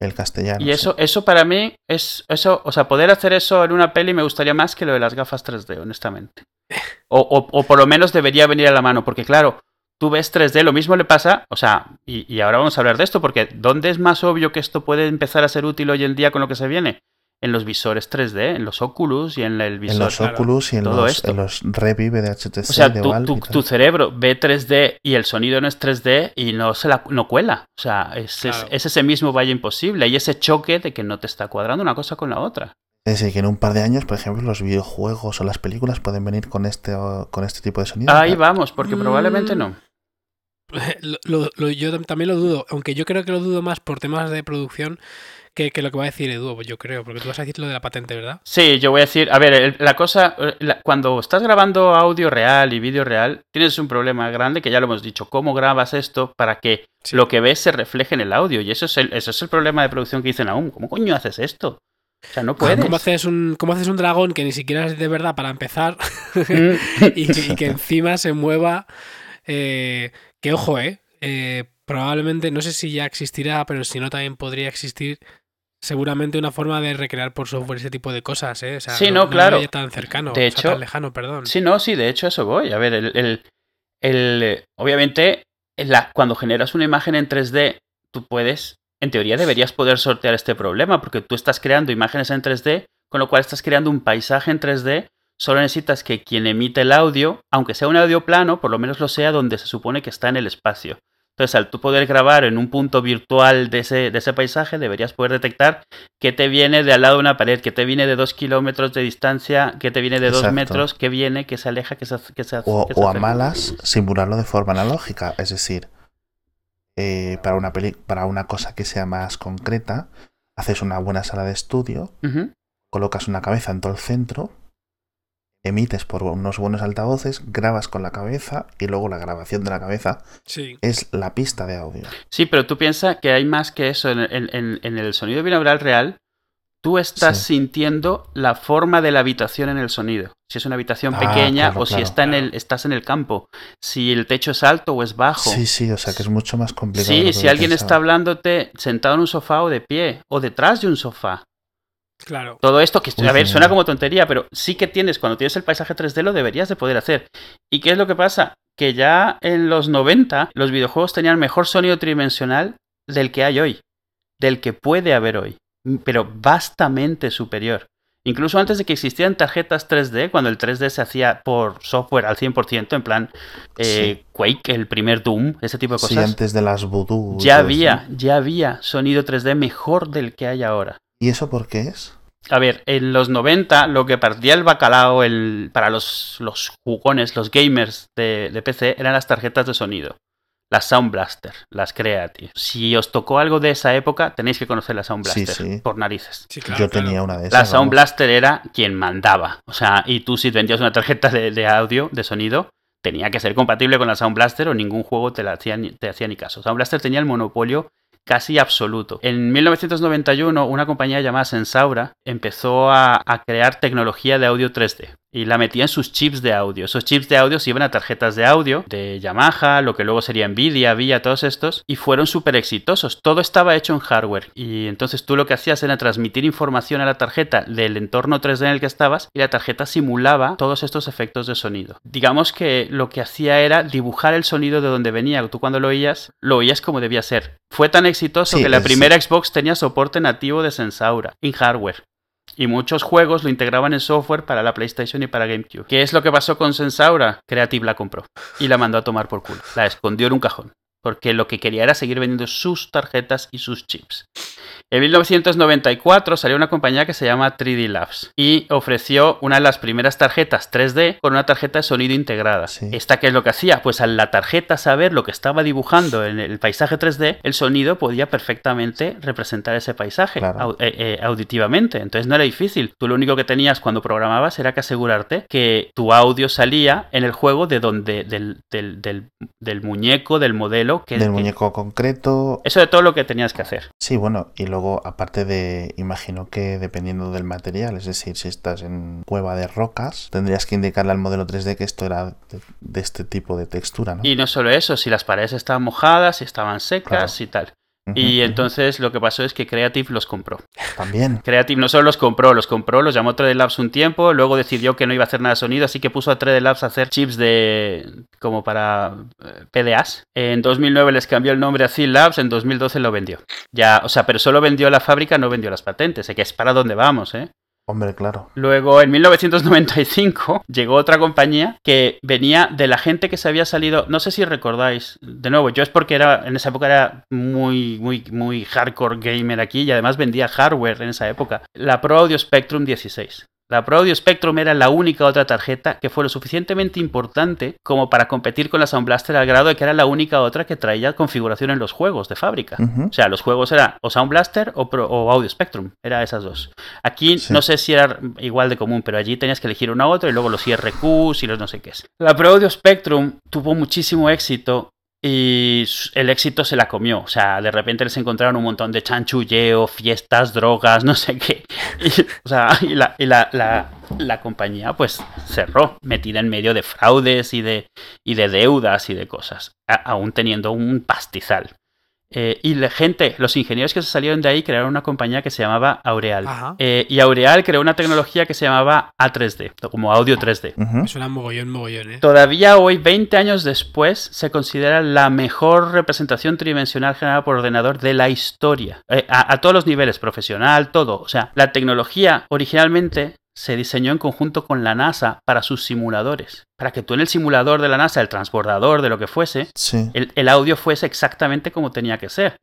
el castellano. Y sí. eso, eso para mí es eso, o sea, poder hacer eso en una peli me gustaría más que lo de las gafas 3D, honestamente. O, o- o por lo menos debería venir a la mano, porque claro, tú ves 3D, lo mismo le pasa, o sea, y, y ahora vamos a hablar de esto, porque ¿dónde es más obvio que esto puede empezar a ser útil hoy en día con lo que se viene? En los visores 3D, en los Oculus y en el visor. en los claro, Oculus y en todo los, esto. en los Revive de HTC O sea, de tu, Valve tu- y tal. tu cerebro ve 3D y el sonido no es 3D y no se la no cuela. O sea, es, es- Claro. es ese mismo valle imposible y ese choque de que no te está cuadrando una cosa con la otra. Es decir, que en un par de años, por ejemplo, los videojuegos o las películas pueden venir con este, o- con este tipo de sonido. Ahí vamos, porque Mm. probablemente no. <laughs> Lo- lo- lo- yo tam- también lo dudo, aunque yo creo que lo dudo más por temas de producción que, que lo que va a decir Edu, yo creo, porque tú vas a decir lo de la patente, ¿verdad? Sí, yo voy a decir, a ver, el- la cosa, eh, la- cuando estás grabando audio real y vídeo real, tienes un problema grande que ya lo hemos dicho, cómo grabas esto para que Sí. lo que ves se refleje en el audio y eso es el, eso es el problema de producción que dicen aún, ¿cómo coño haces esto? O sea, no puedes. ¿Cómo haces, un, ¿Cómo haces un dragón que ni siquiera es de verdad para empezar Mm. <laughs> y, que- y que encima se mueva? eh, que ojo, eh, eh, Probablemente, no sé si ya existirá, pero si no también podría existir seguramente una forma de recrear por software ese tipo de cosas, ¿eh? O sea, Sí, no, claro. tan cercano, De o sea, hecho- tan lejano, perdón. Sí, no, sí, de hecho eso voy. A ver, el, el- el- obviamente, la- cuando generas una imagen en 3D, tú puedes, en teoría deberías poder sortear este problema, porque tú estás creando imágenes en 3D, con lo cual estás creando un paisaje en 3D, solo necesitas que quien emite el audio, aunque sea un audio plano, por lo menos lo sea donde se supone que está en el espacio. Entonces, al tú poder grabar en un punto virtual de ese, de ese paisaje, deberías poder detectar qué te viene de al lado de una pared, qué te viene de dos kilómetros de distancia, qué te viene de dos metros, qué viene, qué se aleja, qué se, se, O, qué se o a malas, simularlo de forma analógica. Es decir, eh, para, una peli para una cosa que sea más concreta, haces una buena sala de estudio, colocas una cabeza en todo el centro, emites por unos buenos altavoces, grabas con la cabeza y luego la grabación de la cabeza Sí. es la pista de audio. Sí, pero tú piensas que hay más que eso. En, en- en- en el sonido binaural real, tú estás Sí. sintiendo la forma de la habitación en el sonido. Si es una habitación Ah, pequeña claro, o si claro. está en el, estás en el campo. Si el techo es alto o es bajo. Sí, sí, o sea que es mucho más complicado. Sí, si alguien está hablándote sentado en un sofá o de pie o detrás de un sofá. Claro. Todo esto que, a ver, suena como tontería, pero sí que tienes, cuando tienes el paisaje 3D lo deberías de poder hacer. ¿Y qué es lo que pasa? Que ya en los 90 los videojuegos tenían mejor sonido tridimensional del que hay hoy, del que puede haber hoy, pero vastamente superior. Incluso antes de que existieran tarjetas 3D, cuando el 3D se hacía por software al 100%, en plan eh, Quake, el primer Doom, ese tipo de Sí, cosas, antes de las voodoo. ya había, ya había sonido 3D mejor del que hay ahora. ¿Y eso por qué es? A ver, en los 90 lo que partía el bacalao el- para los, los jugones, los gamers de, de PC, eran las tarjetas de sonido. Las Sound Blaster, las Creative. Si os tocó algo de esa época, tenéis que conocer la Sound Sí, Blaster sí. por narices. Sí, claro, Yo claro. tenía una de esas. La Sound vamos. Blaster era quien mandaba. O sea, y tú si vendías una tarjeta de, de audio, de sonido, tenía que ser compatible con la Sound Blaster o ningún juego te, la hacía, ni- te hacía ni caso. Sound Blaster tenía el monopolio casi absoluto. En 1991, una compañía llamada Sensaura empezó a, crear tecnología de audio 3D y la metía en sus chips de audio. Esos chips de audio se iban a tarjetas de audio de Yamaha, lo que luego sería Nvidia, Via, todos estos, y fueron súper exitosos. Todo estaba hecho en hardware y entonces tú lo que hacías era transmitir información a la tarjeta del entorno 3D en el que estabas y la tarjeta simulaba todos estos efectos de sonido. Digamos que lo que hacía era dibujar el sonido de donde venía. Tú cuando lo oías, lo oías como debía ser. Fue tan exitoso Sí, que la primera Xbox tenía soporte nativo de Sensaura en hardware. Y muchos juegos lo integraban en software para la PlayStation y para GameCube. ¿Qué es lo que pasó con Sensaura? Creative la compró y la mandó a tomar por culo. La escondió en un cajón. Porque lo que quería era seguir vendiendo sus tarjetas y sus chips. En 1994 salió una compañía que se llama 3D Labs y ofreció una de las primeras tarjetas 3D con una tarjeta de sonido integrada. Sí. ¿Esta qué es lo que hacía? Pues al la tarjeta saber lo que estaba dibujando en el paisaje 3D, el sonido podía perfectamente representar ese paisaje Claro. eh, eh, auditivamente. Entonces no era difícil. Tú lo único que tenías cuando programabas era que asegurarte que tu audio salía en el juego de donde del, del, del- del muñeco, del modelo. Que, Del que- muñeco concreto. Eso de todo lo que tenías que hacer. Sí, bueno, y luego aparte de, imagino que dependiendo del material, es decir, si estás en cueva de rocas, tendrías que indicarle al modelo 3D que esto era de, de este tipo de textura, ¿no? Y no solo eso, si las paredes estaban mojadas, si estaban secas Claro. y tal. Y entonces lo que pasó es que Creative los compró. También. <laughs> Creative no solo los compró, los compró, los llamó 3D Labs un tiempo, luego decidió que no iba a hacer nada de sonido, así que puso a 3D Labs a hacer chips de como para eh, PDAs. En 2009 les cambió el nombre a Zill Labs, en 2012 lo vendió. Ya, o sea, pero solo vendió la fábrica, no vendió las patentes, que es para dónde vamos, ¿eh? Hombre, claro. Luego, en 1995, <laughs> llegó otra compañía que venía de la gente que se había salido. No sé si recordáis. De nuevo, yo es porque era en esa época era muy, muy, muy hardcore gamer aquí y además vendía hardware en esa época. La Pro Audio Spectrum 16. La Pro Audio Spectrum era la única otra tarjeta que fue lo suficientemente importante como para competir con la Sound Blaster al grado de que era la única otra que traía configuración en los juegos de fábrica. O sea, los juegos eran o Sound Blaster o, Pro- o Audio Spectrum. Era esas dos. Aquí Sí. no sé si era igual de común, pero allí tenías que elegir una u otra y luego los IRQs y los no sé qué es. La Pro Audio Spectrum tuvo muchísimo éxito y el éxito se la comió. O sea, de repente les encontraron un montón de chanchulleo, fiestas, drogas, <laughs> no sé qué. Y, o sea, y la, y la, la- la compañía pues cerró, metida en medio de fraudes y de, y de deudas y de cosas, aún teniendo un pastizal. Eh, y la gente, los ingenieros que se salieron de ahí crearon una compañía que se llamaba Aureal. Eh, y Aureal creó una tecnología que se llamaba A3D, como audio 3D. Ujú. Me suena mogollón, mogollón, ¿eh? Todavía hoy, 20 años después, se considera la mejor representación tridimensional generada por ordenador de la historia. Eh, a, a todos los niveles, profesional, todo. O sea, la tecnología originalmente se diseñó en conjunto con la NASA para sus simuladores. Para que tú en el simulador de la NASA, el transbordador, de lo que fuese, Sí. el, el audio fuese exactamente como tenía que ser.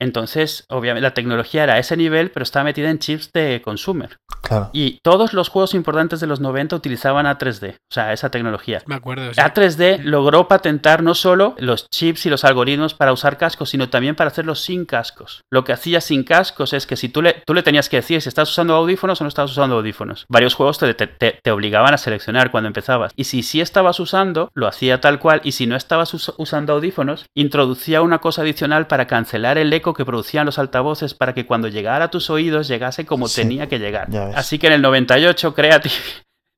Entonces, obviamente, la tecnología era a ese nivel, pero estaba metida en chips de consumer. Claro. Y todos los juegos importantes de los 90 utilizaban A3D, o sea, esa tecnología. Me acuerdo. sí. A3D logró patentar no solo los chips y los algoritmos para usar cascos, sino también para hacerlos sin cascos. Lo que hacía sin cascos es que si tú le, tú le tenías que decir si estás usando audífonos o no estás usando audífonos. Varios juegos te- te obligaban a seleccionar cuando empezabas. Y si sí estabas usando, lo hacía tal cual. Y si no estabas us- usando audífonos, introducía una cosa adicional para cancelar el eco que producían los altavoces para que cuando llegara a tus oídos llegase como Sí, tenía que llegar. Así que en el 98 Creative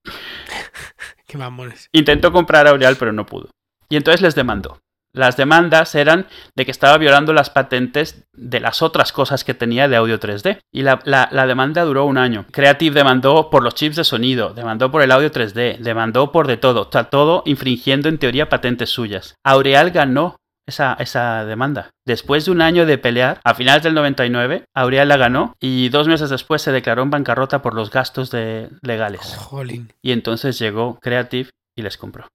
<laughs> Qué mamones. Intentó comprar a Aureal, pero no pudo. Y entonces les demandó. Las demandas eran de que estaba violando las patentes de las otras cosas que tenía de audio 3D. Y la, la- la demanda duró un año. Creative demandó por los chips de sonido, demandó por el audio 3D, demandó por de todo. Todo infringiendo en teoría patentes suyas. Aureal ganó esa, esa demanda. Después de un año de pelear, a finales del 99, Aureal la ganó y dos meses después se declaró en bancarrota por los gastos de, legales. Jolín. Y entonces llegó Creative y les compró.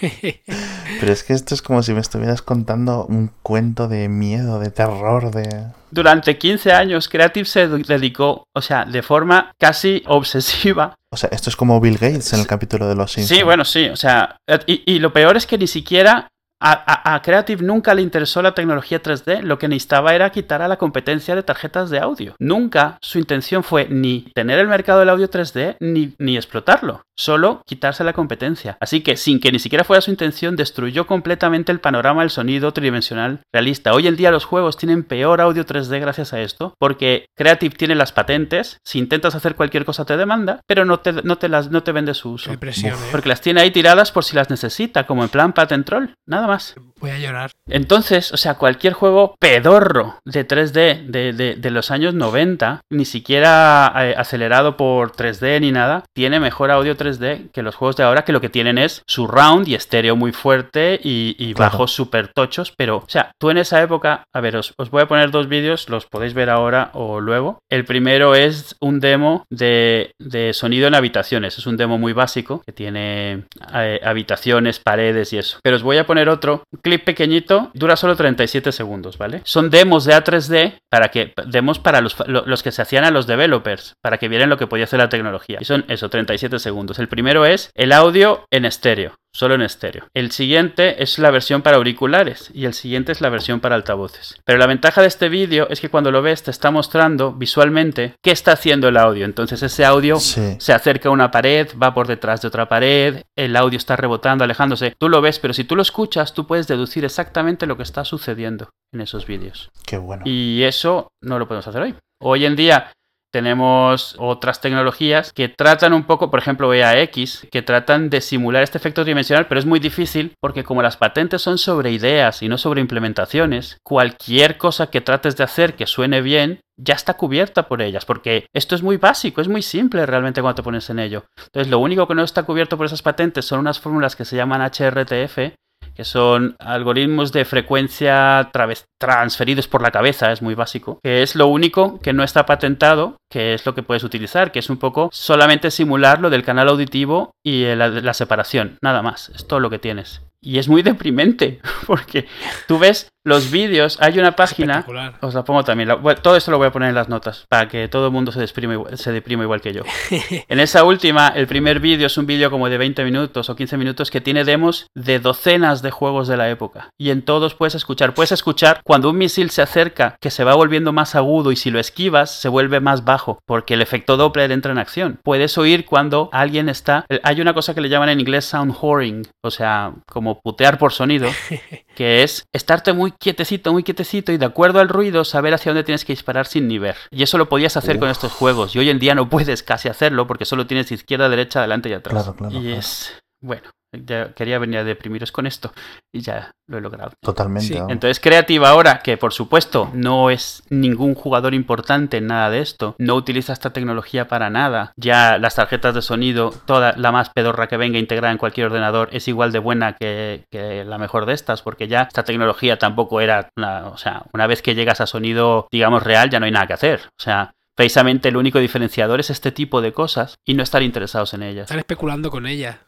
<laughs> Pero es que esto es como si me estuvieras contando un cuento de miedo, de terror, de... Durante 15 años, Creative se dedicó, o sea, de forma casi obsesiva. O sea, esto es como Bill Gates en el capítulo de los Simpsons. Sí, bueno, sí, o sea, y, y lo peor es que ni siquiera a, a- a Creative nunca le interesó la tecnología 3D, lo que necesitaba era quitar a la competencia de tarjetas de audio. Nunca su intención fue ni tener el mercado del audio 3D ni, ni explotarlo, solo quitarse la competencia. Así que, sin que ni siquiera fuera su intención, destruyó completamente el panorama del sonido tridimensional realista. Hoy en día los juegos tienen peor audio 3D gracias a esto, porque Creative tiene las patentes, si intentas hacer cualquier cosa te demanda, pero no te, no te, las, no te vende su uso. Presión, eh. Porque las tiene ahí tiradas por si las necesita, como en plan patent troll, nada más. Voy a llorar. Entonces, o sea, cualquier juego pedorro de 3D de, de- de los años 90, ni siquiera eh, acelerado por 3D ni nada, tiene mejor audio 3D que los juegos de ahora, que lo que tienen es surround y estéreo muy fuerte y, y Claro. bajos súper tochos. Pero, o sea, tú en esa época, a ver, os, os voy a poner dos vídeos, los podéis ver ahora o luego. El primero es un demo de, de sonido en habitaciones. Es un demo muy básico que tiene eh, habitaciones, paredes y eso. Pero os voy a poner otro un clip pequeñito, dura solo 37 segundos, ¿vale? Son demos de A3D para que demos para los, lo- los que se hacían a los developers, para que vieran lo que podía hacer la tecnología. Y son eso, 37 segundos. El primero es el audio en estéreo. Solo en estéreo. El siguiente es la versión para auriculares y el siguiente es la versión para altavoces. Pero la ventaja de este vídeo es que cuando lo ves te está mostrando visualmente qué está haciendo el audio. Entonces ese audio Sí. se acerca a una pared, va por detrás de otra pared, el audio está rebotando, alejándose. Tú lo ves, pero si tú lo escuchas, tú puedes deducir exactamente lo que está sucediendo en esos vídeos. Qué bueno. Y eso no lo podemos hacer hoy. Hoy en día tenemos otras tecnologías que tratan un poco, por ejemplo, EAX, que tratan de simular este efecto tridimensional, pero es muy difícil porque como las patentes son sobre ideas y no sobre implementaciones, cualquier cosa que trates de hacer que suene bien ya está cubierta por ellas, porque esto es muy básico, es muy simple realmente cuando te pones en ello. Entonces, lo único que no está cubierto por esas patentes son unas fórmulas que se llaman HRTF, que son algoritmos de frecuencia transferidos por la cabeza, es muy básico, que es lo único que no está patentado, que es lo que puedes utilizar, que es un poco solamente simular lo del canal auditivo y la, la separación, nada más, es todo lo que tienes. Y es muy deprimente, <laughs> porque tú ves los vídeos, hay una página os la pongo también. la- bueno, todo esto lo voy a poner en las notas para que todo el mundo se, desprime se deprima igual que yo. <laughs> En esa última, el primer vídeo es un vídeo como de 20 minutos o 15 minutos que tiene demos de docenas de juegos de la época. Y en todos puedes escuchar. Puedes escuchar cuando un misil se acerca que se va volviendo más agudo y si lo esquivas se vuelve más bajo porque el efecto Doppler entra en acción. Puedes oír cuando alguien está... Hay una cosa que le llaman en inglés sound whoring, o sea, como putear por sonido <laughs> que es estarte muy quietecito, muy quietecito y de acuerdo al ruido saber hacia dónde tienes que disparar sin ni ver. Y eso lo podías hacer con estos juegos y hoy en día no puedes casi hacerlo porque solo tienes izquierda, derecha, adelante y atrás. Claro, claro, y claro. es bueno, ya quería venir a deprimiros con esto y ya lo he logrado. Totalmente. Sí. Entonces Creative ahora, que por supuesto no es ningún jugador importante en nada de esto, no utiliza esta tecnología para nada, ya las tarjetas de sonido, toda la más pedorra que venga integrada en cualquier ordenador es igual de buena que, que la mejor de estas, porque ya esta tecnología tampoco era, una, o sea, una vez que llegas a sonido, digamos, real, ya no hay nada que hacer. O sea, precisamente el único diferenciador es este tipo de cosas y no estar interesados en ellas. Están especulando con ella.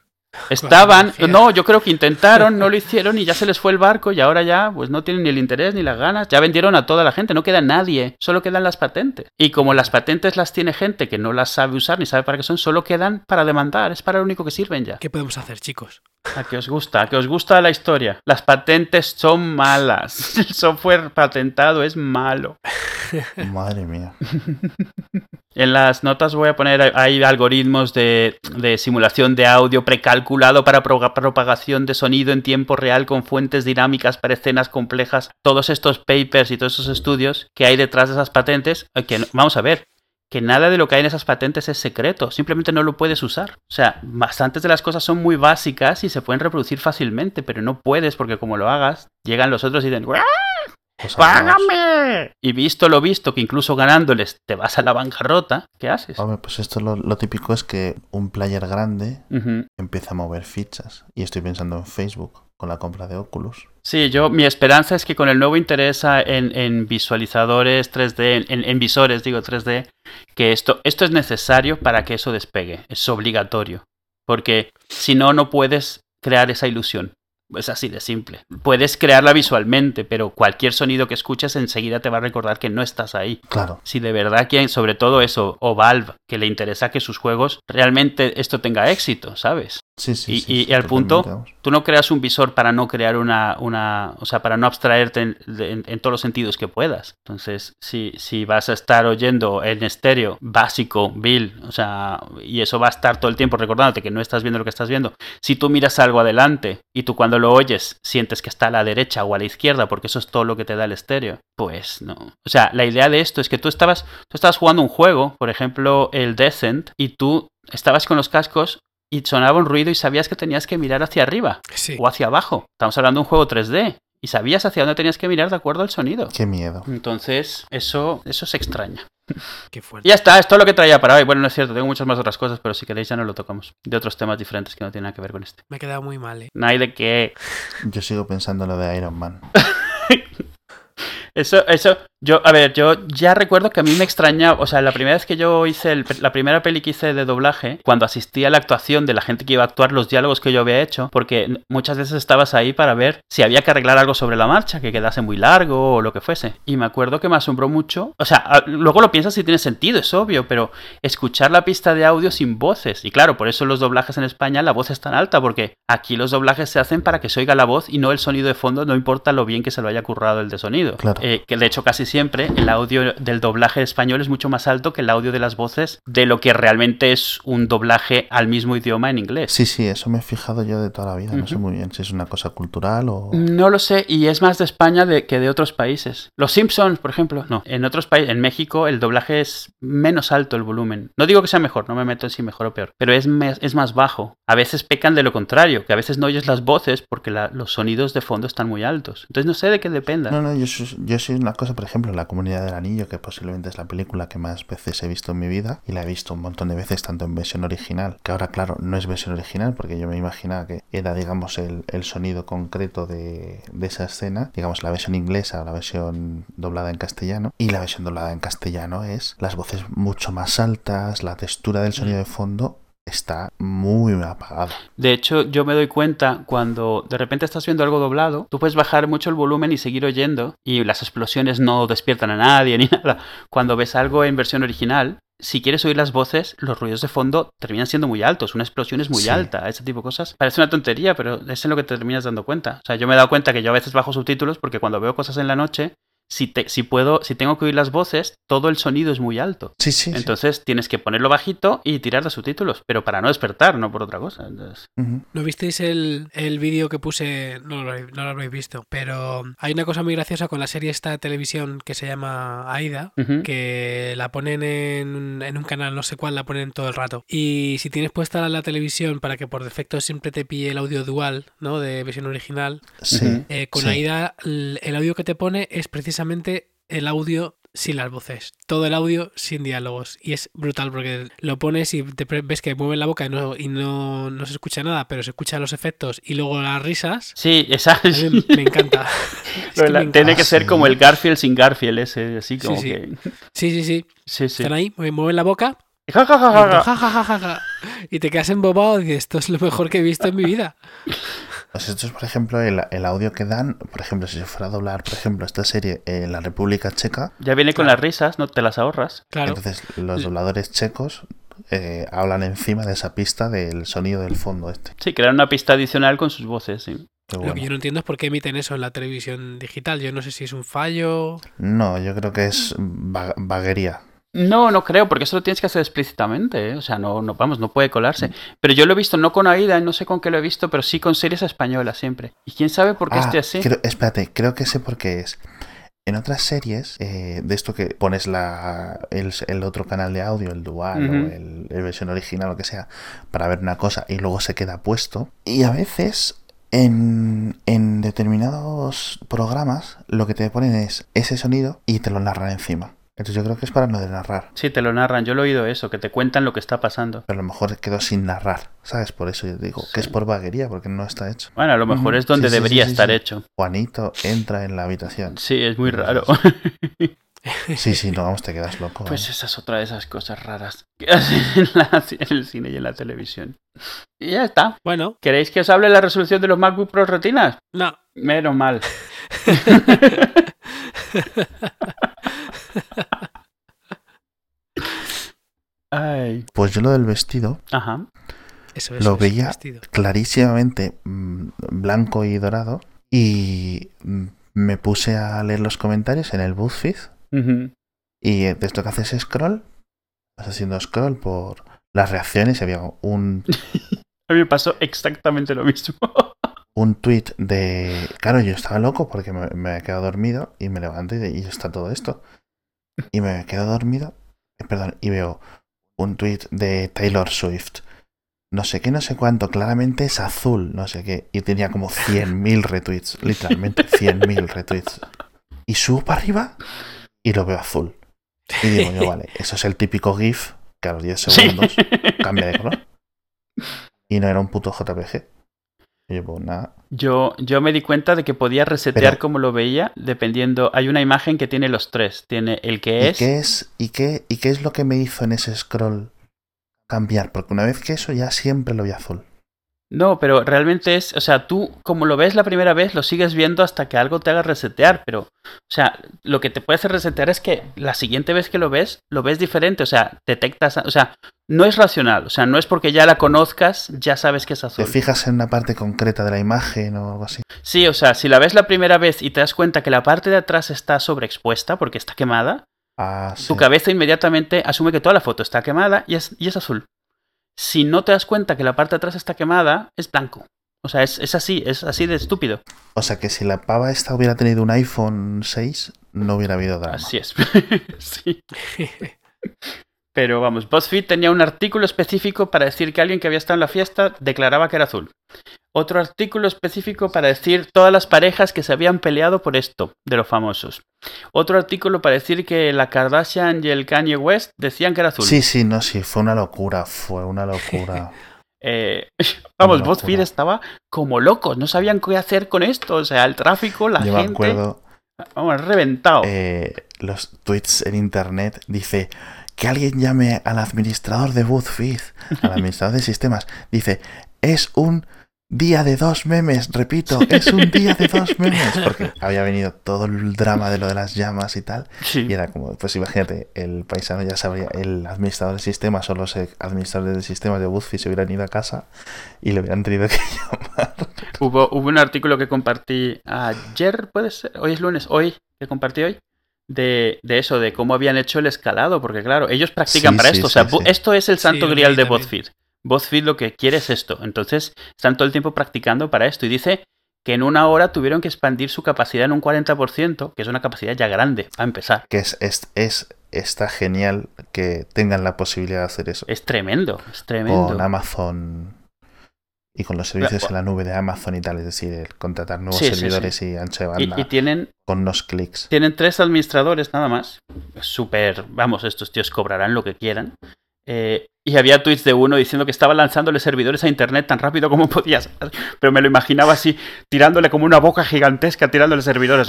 Estaban, no, yo creo que intentaron, no lo hicieron y ya se les fue el barco y ahora ya pues no tienen ni el interés ni las ganas. Ya vendieron a toda la gente, no queda nadie, solo quedan las patentes. Y como las patentes las tiene gente que no las sabe usar ni sabe para qué son, solo quedan para demandar, es para lo único que sirven ya. ¿Qué podemos hacer, chicos? ¿A qué os gusta? ¿A qué os gusta la historia? Las patentes son malas. <laughs> El software patentado es malo. <laughs> Madre mía. <laughs> En las notas voy a poner, hay algoritmos de, de simulación de audio precalculado para pro- propagación de sonido en tiempo real con fuentes dinámicas para escenas complejas. Todos estos papers y todos esos estudios que hay detrás de esas patentes, eh, que vamos a ver, que nada de lo que hay en esas patentes es secreto, simplemente no lo puedes usar. O sea, bastantes de las cosas son muy básicas y se pueden reproducir fácilmente, pero no puedes porque como lo hagas, llegan los otros y dicen, "¡Ah, ¡Págame! Y visto lo visto, que incluso ganándoles te vas a la bancarrota, ¿qué haces? Hombre, pues esto lo, lo típico es que un player grande empieza a mover fichas. Y estoy pensando en Facebook con la compra de Oculus. Sí, yo, mi esperanza es que con el nuevo interés en, en visualizadores 3D, en, en visores, digo 3D, que esto, esto es necesario para que eso despegue, es obligatorio. Porque si no, no puedes crear esa ilusión. Es así de simple. Puedes crearla visualmente, pero cualquier sonido que escuches enseguida te va a recordar que no estás ahí. Claro. Si de verdad quieren, sobre todo eso, o Valve, que le interesa que sus juegos realmente esto tenga éxito, ¿sabes? Sí, sí. Y- sí, y al punto- vamos. Tú no creas un visor para no crear una, una o sea, para no abstraerte en- en todos los sentidos que puedas. Entonces, si, si vas a estar oyendo en estéreo básico, Bill, o sea, y eso va a estar todo el tiempo recordándote que no estás viendo lo que estás viendo. Si tú miras algo adelante y tú cuando lo oyes sientes que está a la derecha o a la izquierda, porque eso es todo lo que te da el estéreo, pues no. O sea, la idea de esto es que tú estabas, tú estabas jugando un juego, por ejemplo, el Descent, y tú estabas con los cascos y sonaba un ruido y sabías que tenías que mirar hacia arriba Sí. o hacia abajo. Estamos hablando de un juego 3D y sabías hacia dónde tenías que mirar de acuerdo al sonido. Qué miedo. Entonces, eso, eso se extraña. <laughs> Qué Y fuerte. ya está, es todo lo que traía para hoy. Bueno, no es cierto, tengo muchas más otras cosas, pero si queréis ya no lo tocamos. De otros temas diferentes que no tienen nada que ver con este. Me he quedado muy mal, ¿eh? No hay de qué. Yo sigo pensando en lo de Iron Man. <laughs> Eso, eso, yo, a ver, yo ya recuerdo que a mí me extrañaba, o sea, la primera vez que yo hice, el- la primera peli que hice de doblaje, cuando asistí a la actuación de la gente que iba a actuar, los diálogos que yo había hecho, porque muchas veces estabas ahí para ver si había que arreglar algo sobre la marcha, que quedase muy largo o lo que fuese. Y me acuerdo que me asombró mucho, o sea, luego lo piensas y tiene sentido, es obvio, pero escuchar la pista de audio sin voces, y claro, por eso los doblajes en España la voz es tan alta, porque aquí los doblajes se hacen para que se oiga la voz y no el sonido de fondo, no importa lo bien que se lo haya currado el de sonido. Claro. Eh, que de hecho casi siempre el audio del doblaje español es mucho más alto que el audio de las voces de lo que realmente es un doblaje al mismo idioma en inglés. Sí, sí, eso me he fijado yo de toda la vida. No sé muy bien si es una cosa cultural o... No lo sé, y es más de España de- que de otros países. Los Simpsons, por ejemplo, no. En otros países, en México, el doblaje es menos alto el volumen. No digo que sea mejor, no me meto en si mejor o peor, pero es, me- es más bajo. A veces pecan de lo contrario, que a veces no oyes las voces porque la- los sonidos de fondo están muy altos. Entonces no sé de qué dependa. No, no, yo soy, yo soy una cosa, por ejemplo, La Comunidad del Anillo, que posiblemente es la película que más veces he visto en mi vida, y la he visto un montón de veces, tanto en versión original, que ahora, claro, no es versión original, porque yo me imaginaba que era, digamos, el, sonido concreto de esa escena, digamos, la versión inglesa o la versión doblada en castellano, y la versión doblada en castellano es las voces mucho más altas, la textura del sonido de fondo está muy apagada. De hecho, yo me doy cuenta cuando de repente estás viendo algo doblado, tú puedes bajar mucho el volumen y seguir oyendo y las explosiones no despiertan a nadie <laughs> ni nada. Cuando ves algo en versión original, si quieres oír las voces, los ruidos de fondo terminan siendo muy altos. Una explosión es muy Sí. alta, ese tipo de cosas. Parece una tontería, pero es en lo que te terminas dando cuenta. O sea, yo me he dado cuenta que yo a veces bajo subtítulos porque cuando veo cosas en la noche, si, te- si puedo, si tengo que oír las voces, todo el sonido es muy alto. Sí, sí. sí. Entonces tienes que ponerlo bajito y tirar de subtítulos, pero para no despertar, no por otra cosa. Entonces. ¿No visteis el, el vídeo que puse? No lo, no lo habréis visto, pero hay una cosa muy graciosa con la serie esta de televisión que se llama Aida, que la ponen en, en un canal, no sé cuál, la ponen todo el rato. Y si tienes puesta la televisión para que por defecto siempre te pille el audio dual, ¿no? De versión original, Sí. Eh, con Sí. Aida el, el audio que te pone es precisamente el audio sin las voces. Todo el audio sin diálogos. Y es brutal porque lo pones y te ves que mueven la boca y no, y no, no se escucha nada, pero se escuchan los efectos y luego las risas. Sí, esa me encanta. <laughs> Es que me Tiene encanta. que ser como el Garfield sin Garfield, ese, así como Sí, sí. que. Sí, sí, sí. Sí, sí. Están ahí, mueven la boca Y. Y te quedas embobado y dices, esto es lo mejor que he visto en mi vida. <laughs> Pues esto es, por ejemplo, el, el audio que dan, por ejemplo, si se fuera a doblar, por ejemplo, esta serie en la República Checa, Ya viene con Claro. las risas, no te las ahorras. Claro. entonces los dobladores checos eh, hablan encima de esa pista del sonido del fondo este. Sí, crear una pista adicional con sus voces, sí. Lo que yo no entiendo es por qué emiten eso en la televisión digital. Yo no sé si es un fallo. No, yo creo que es va- vaguería. No, no creo, porque eso lo tienes que hacer explícitamente, ¿eh? o sea, no, no, vamos, no puede colarse. Pero yo lo he visto no con Aida, no sé con qué lo he visto, pero sí con series españolas siempre. Y quién sabe por qué Ah, esté así. creo- espérate, creo que sé por qué es. En otras series, eh, de esto que pones la, el, el otro canal de audio, el dual Ujú. o el, el versión original, lo que sea, para ver una cosa y luego se queda puesto. Y a veces en, en determinados programas lo que te ponen es ese sonido y te lo narran encima. Entonces yo creo que es para no de narrar. Sí, te lo narran, yo lo he oído eso, que te cuentan lo que está pasando. Pero a lo mejor quedó sin narrar, ¿sabes? Por eso yo digo que es por vaguería, porque no está hecho. Bueno, a lo mejor es donde Sí, sí, sí, debería sí, estar sí. hecho. Juanito entra en la habitación. Sí, es muy raro. <laughs> Sí, sí, no, vamos, te quedas loco. Pues ¿eh? esa es otra de esas cosas raras que <laughs> hacen en, la- en el cine y en la televisión. Y ya está. Bueno, ¿Queréis que os hable la resolución de los MacBook Pro retinas? no. Menos mal. <laughs> Ay. Pues yo lo del vestido, Ajá. Eso es. Lo eso, veía. vestido. clarísimamente mm, blanco y dorado, y mm, me puse a leer los comentarios en el BuzzFeed, Ujú. y eh, de esto que haces scroll, vas haciendo scroll por las reacciones, y había un, <laughs> A mí me pasó exactamente lo mismo. <laughs> un tweet de... Claro, yo estaba loco porque me, me había quedado dormido, y me levanto y, de- y está todo esto. Y me quedo dormido, eh, perdón, y veo un tweet de Taylor Swift. No sé qué, no sé cuánto, claramente es azul, no sé qué. Y tenía como 100.000 retweets, literalmente 100.000 retweets. Y subo para arriba y lo veo azul. Y digo yo, vale, eso es el típico GIF que a los 10 segundos cambia de color. Y no era un puto JPG. Yo, nada. Yo, yo me di cuenta de que podía resetear Pero- como lo veía, dependiendo. Hay una imagen que tiene los tres. Tiene el que ¿Y es. qué es, y qué, y qué es lo que me hizo en ese scroll cambiar? Porque una vez que eso ya siempre lo vi azul. No, pero realmente es, o sea, tú como lo ves la primera vez, lo sigues viendo hasta que algo te haga resetear, pero, o sea, lo que te puede hacer resetear es que la siguiente vez que lo ves, lo ves diferente, o sea, detectas, o sea, no es racional, o sea, no es porque ya la conozcas, ya sabes que es ¿Te azul. fijas en una parte concreta de la imagen o algo así? Sí, o sea, si la ves la primera vez y te das cuenta que la parte de atrás está sobreexpuesta porque está quemada, Ah, sí. tu cabeza inmediatamente asume que toda la foto está quemada y es, y es azul. Si no te das cuenta que la parte de atrás está quemada, es blanco. O sea, es, es así, es así de estúpido. O sea que si la pava esta hubiera tenido un iPhone 6, no hubiera habido drama. Así es. <laughs> sí. <laughs> Pero vamos, BuzzFeed tenía un artículo específico para decir que alguien que había estado en la fiesta declaraba que era azul. Otro artículo específico para decir todas las parejas que se habían peleado por esto, de los famosos. Otro artículo para decir que la Kardashian y el Kanye West decían que era azul. Sí, sí, no, sí, fue una locura, fue una locura. <laughs> Eh, <laughs> vamos, BuzzFeed estaba como locos, no sabían qué hacer con esto. O sea, el tráfico, la Yo me gente. acuerdo Vamos, reventado. eh, los tweets en internet, dice que alguien llame al administrador de BuzzFeed, al administrador de sistemas, dice, es un día de dos memes, repito, es un día de dos <laughs> memes, porque había venido todo el drama de lo de las llamas y tal. Sí. Y era como, pues imagínate, el paisano ya sabría, el administrador de sistemas o los administradores de sistemas de BuzzFeed se hubieran ido a casa y le hubieran tenido <laughs> que llamar. Hubo, hubo un artículo que compartí ayer, puede ser, hoy es lunes, hoy, que compartí hoy, de, de eso, de cómo habían hecho el escalado, porque claro, ellos practican Sí, para sí, esto, o sea, esto es el santo grial de también. BuzzFeed. BuzzFeed lo que quiere es esto, entonces están todo el tiempo practicando para esto y dice que en una hora tuvieron que expandir su capacidad en un 40%, que es una capacidad ya grande, a empezar. Que es, es, es- está genial que tengan la posibilidad de hacer eso. Es tremendo, es tremendo. Con Amazon y con los servicios en la nube de Amazon y tal, es decir, el contratar nuevos Sí, sí, servidores y ancho de Y, banda y tienen, con unos clics. tienen tres administradores nada más. Súper, vamos, estos tíos cobrarán lo que quieran. Eh, y había tweets de uno diciendo que estaba lanzándole servidores a internet tan rápido como <laughs> podías. Pero me lo imaginaba así, tirándole como una boca gigantesca, tirándole servidores.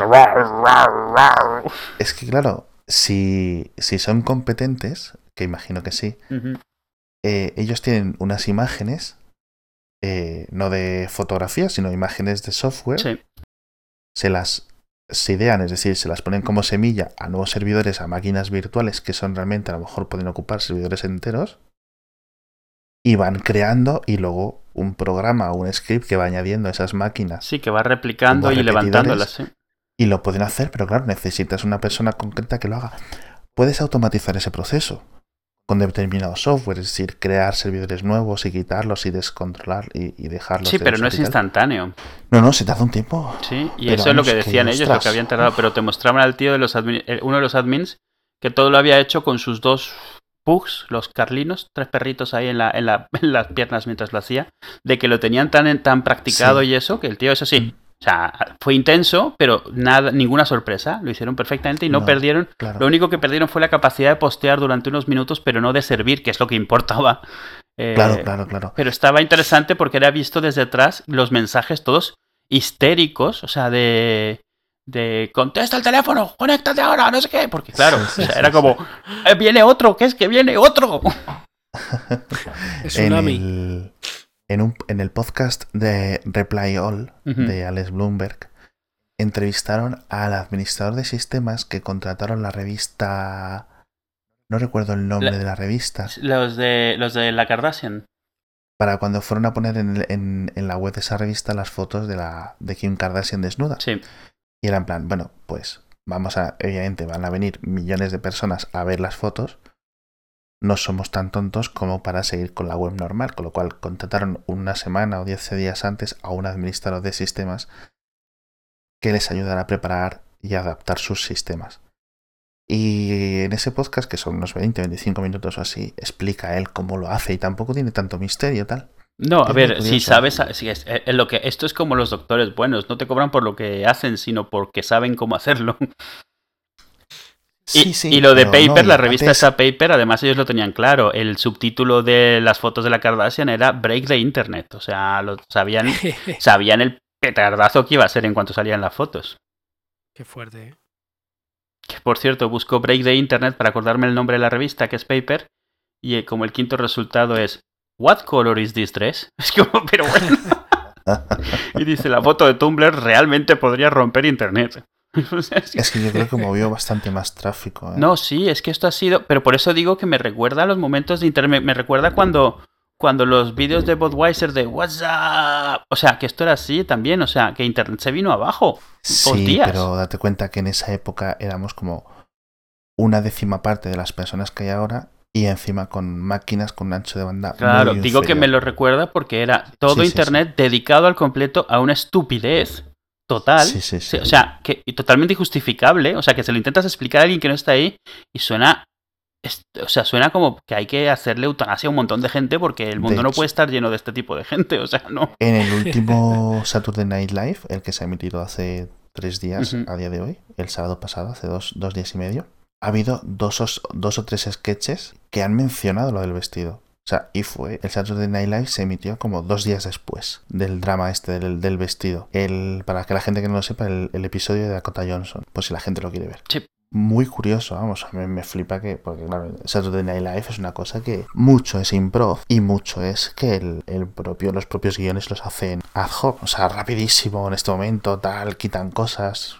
Es que claro, si, si son competentes, que imagino que sí, eh, ellos tienen unas imágenes, eh, no de fotografía, sino imágenes de software, Sí. se las se idean, es decir, se las ponen como semilla a nuevos servidores, a máquinas virtuales que son realmente, a lo mejor pueden ocupar servidores enteros, y van creando y luego un programa o un script que va añadiendo a esas máquinas Sí, que va replicando y levantándolas. y lo pueden hacer, pero claro, necesitas una persona concreta que lo haga. Puedes automatizar ese proceso con determinado software, es decir, crear servidores nuevos y quitarlos y descontrolar y, y dejarlos. Sí, de pero no es instantano. No, no, se tarda un tiempo. Sí, y Pero eso es lo que que, decían ellos, lo que habían tardado, pero te mostraban al tío de los admin- eh, uno de los admins que todo lo había hecho con sus dos pugs, los carlinos, tres perritos ahí en, la, en, la- <laughs> en las piernas mientras lo hacía, de que lo tenían tan, tan practicado Sí. y eso, que el tío, eso sí, Mm. O sea, fue intenso, pero nada, ninguna sorpresa, lo hicieron perfectamente y no, No. perdieron, Claro. lo único que perdieron fue la capacidad de postear durante unos minutos, pero no de servir, que es lo que importaba. <laughs> Eh, Claro, claro, claro. pero estaba interesante porque era visto desde atrás los mensajes todos histéricos, o sea, de. de contesta el teléfono, conéctate ahora, no sé qué. Porque claro, Sí, sí, o sea, sí, era sí. como, "Eh, viene otro, que es que viene otro. <laughs> <laughs> Es tsunami. el, en, un- en el podcast de Reply All de Alex Bloomberg, entrevistaron al administrador de sistemas que contrataron la revista. No recuerdo el nombre La- de la revista. Los de, los de la Kardashian. Para cuando fueron a poner en, el- en- en la web de esa revista las fotos de, la, de Kim Kardashian desnuda. Sí, Y era en plan, bueno, pues vamos a, obviamente van a venir millones de personas a ver las fotos. No somos tan tontos como para seguir con la web normal, con lo cual contrataron una semana o 10 días antes a un administrador de sistemas que les ayudara a preparar y adaptar sus sistemas. Y en ese podcast, que son unos 20, 25 minutos o así, explica él cómo lo hace y tampoco tiene tanto misterio tal. No, a ver, si sabes, si es, es lo que esto es como los doctores buenos, no te cobran por lo que hacen, sino porque saben cómo hacerlo. Y, y lo de no, Paper, la revista es- esa Paper, además ellos lo tenían claro. El subtítulo de las fotos de la Kardashian era Break the Internet. O sea, lo sabían, <laughs> sabían el petardazo que iba a ser en cuanto salían las fotos. Qué fuerte, ¿eh? Que por cierto, busco Break the Internet para acordarme el nombre de la revista, que es Paper. Y eh, como el quinto resultado es What color is this dress? <laughs> Es como, pero bueno. <laughs> y dice, la foto de Tumblr realmente podría romper Internet. <laughs> Es que- yo creo que movió bastante más tráfico. ¿eh? No, sí, es que esto ha sido. Pero por eso digo que me recuerda a los momentos de internet. Me recuerda cuando, cuando los vídeos de Budweiser de WhatsApp. O sea, que esto era así también. O sea, que internet se vino abajo. Sí, días. pero date cuenta que en esa época éramos como una décima parte de las personas que hay ahora y encima con máquinas con un ancho de banda. Claro, digo que me lo recuerda porque era todo Sí, sí, internet dedicado al completo a una estupidez total. Sí, sí, sí. O sea, que y totalmente injustificable. O sea, que se lo intentas explicar a alguien que no está ahí y suena. es- o sea, suena como que hay que hacerle eutanasia a un montón de gente porque el mundo De no hecho. puede estar lleno de este tipo de gente. O sea, no. En el <laughs> último Saturday Night Live, el que se ha emitido hace tres días a día de hoy, el sábado pasado, hace dos, dos días y medio, ha habido dos, os- dos o tres sketches que han mencionado lo del vestido. O sea, y fue, el Saturday Night Live se emitió como dos días después del drama este del, del vestido. El, para que la gente que no lo sepa, el, el episodio de Dakota Johnson, por si la gente lo quiere ver. Sí. Muy curioso, vamos, a mí me flipa que, porque claro, Saturday Night Live es una cosa que mucho es improv y mucho es que el, el propio, los propios guiones los hacen ad hoc, o sea, rapidísimo en este momento, tal, quitan cosas,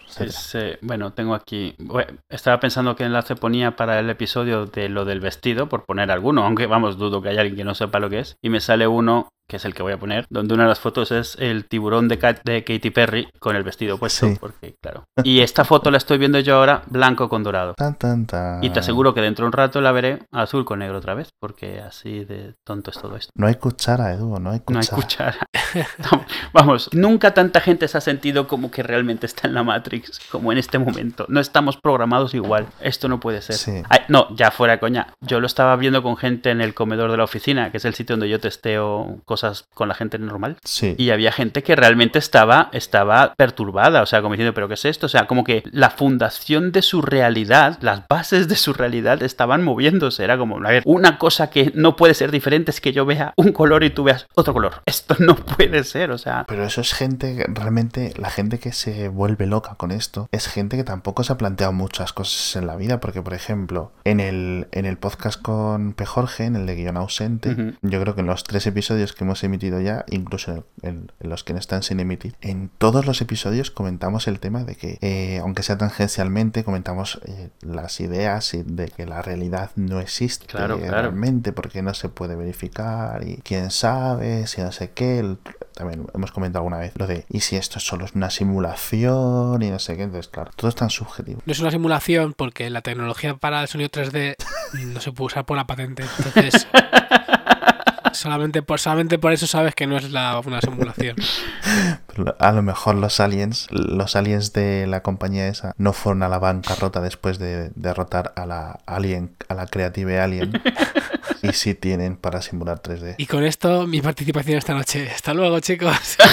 bueno, tengo aquí. bueno, estaba pensando qué enlace ponía para el episodio de lo del vestido, por poner alguno, aunque vamos, dudo que haya alguien que no sepa lo que es. Y me sale uno, que es el que voy a poner, donde una de las fotos es el tiburón de, Kat- de Katy Perry con el vestido puesto, Sí. porque claro. Y esta foto la estoy viendo yo ahora blanco con dorado. Tan, tan, tan. Y te aseguro que dentro de un rato la veré azul con negro otra vez, porque así de tonto es todo esto. No hay cuchara, Edu, no hay No hay cuchara. cuchara. <laughs> No, Vamos, nunca tanta gente se ha sentido como que realmente está en la Matrix, como en este momento. No estamos programados igual. Esto no puede ser. Sí. Ay, no, ya fuera coña. Yo lo estaba viendo con gente en el comedor de la oficina, que es el sitio donde yo testeo cosas con la gente normal. Sí. Y había gente que realmente estaba, estaba perturbada, o sea, como diciendo, ¿pero qué es esto? O sea, como que la fundación de su realidad, las bases de su realidad estaban moviéndose. Era como, a ver, una cosa que no puede ser diferente es que yo vea un color y tú veas otro color. <laughs> Esto no puede ser, o sea. Pero eso es gente, realmente, la gente que se vuelve loca con esto, es gente que tampoco se ha planteado muchas cosas en la vida, porque por ejemplo, en el, en el podcast con P. Jorge, en el de guion ausente, yo creo que en los tres episodios que hemos emitido ya, incluso en, en- en los que no están sin emitir, en todos los episodios comentamos el tema de que, eh, aunque sea tangencialmente, comentamos eh, las ideas y de que la realidad no existe Claro, claro. realmente porque no se puede verificar y quién sabe, si no sé qué. el- también hemos comentado alguna vez lo de, ¿y si esto solo es una simulación? Y no sé qué. Entonces, claro, todo es tan subjetivo. No es una simulación porque la tecnología para el sonido 3D no se puede usar por la patente. Entonces, <laughs> solamente por, solamente por eso sabes que no es la, una simulación. Pero A lo mejor los aliens, los aliens de la compañía esa, no fueron a la bancarrota después de derrotar a la Alien, a la Creative Alien. <laughs> <laughs> y sí tienen para simular 3D. Y con esto, mi participación esta noche. Hasta luego, chicos. <laughs>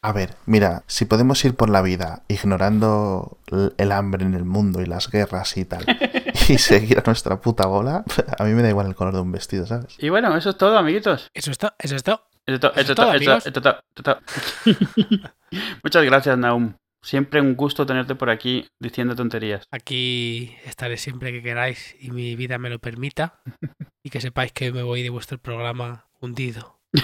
A ver, mira, si podemos ir por la vida ignorando el hambre en el mundo y las guerras y tal, <laughs> y seguir a nuestra puta bola, a mí me da igual el color de un vestido, ¿sabes? Y bueno, eso es todo, amiguitos. Eso es todo. Eso es todo. Eso es todo, eso es todo. Muchas gracias, Naum. Siempre un gusto tenerte por aquí diciendo tonterías. Aquí estaré siempre que queráis y mi vida me lo permita. Y que sepáis que me voy de vuestro programa hundido. <laughs>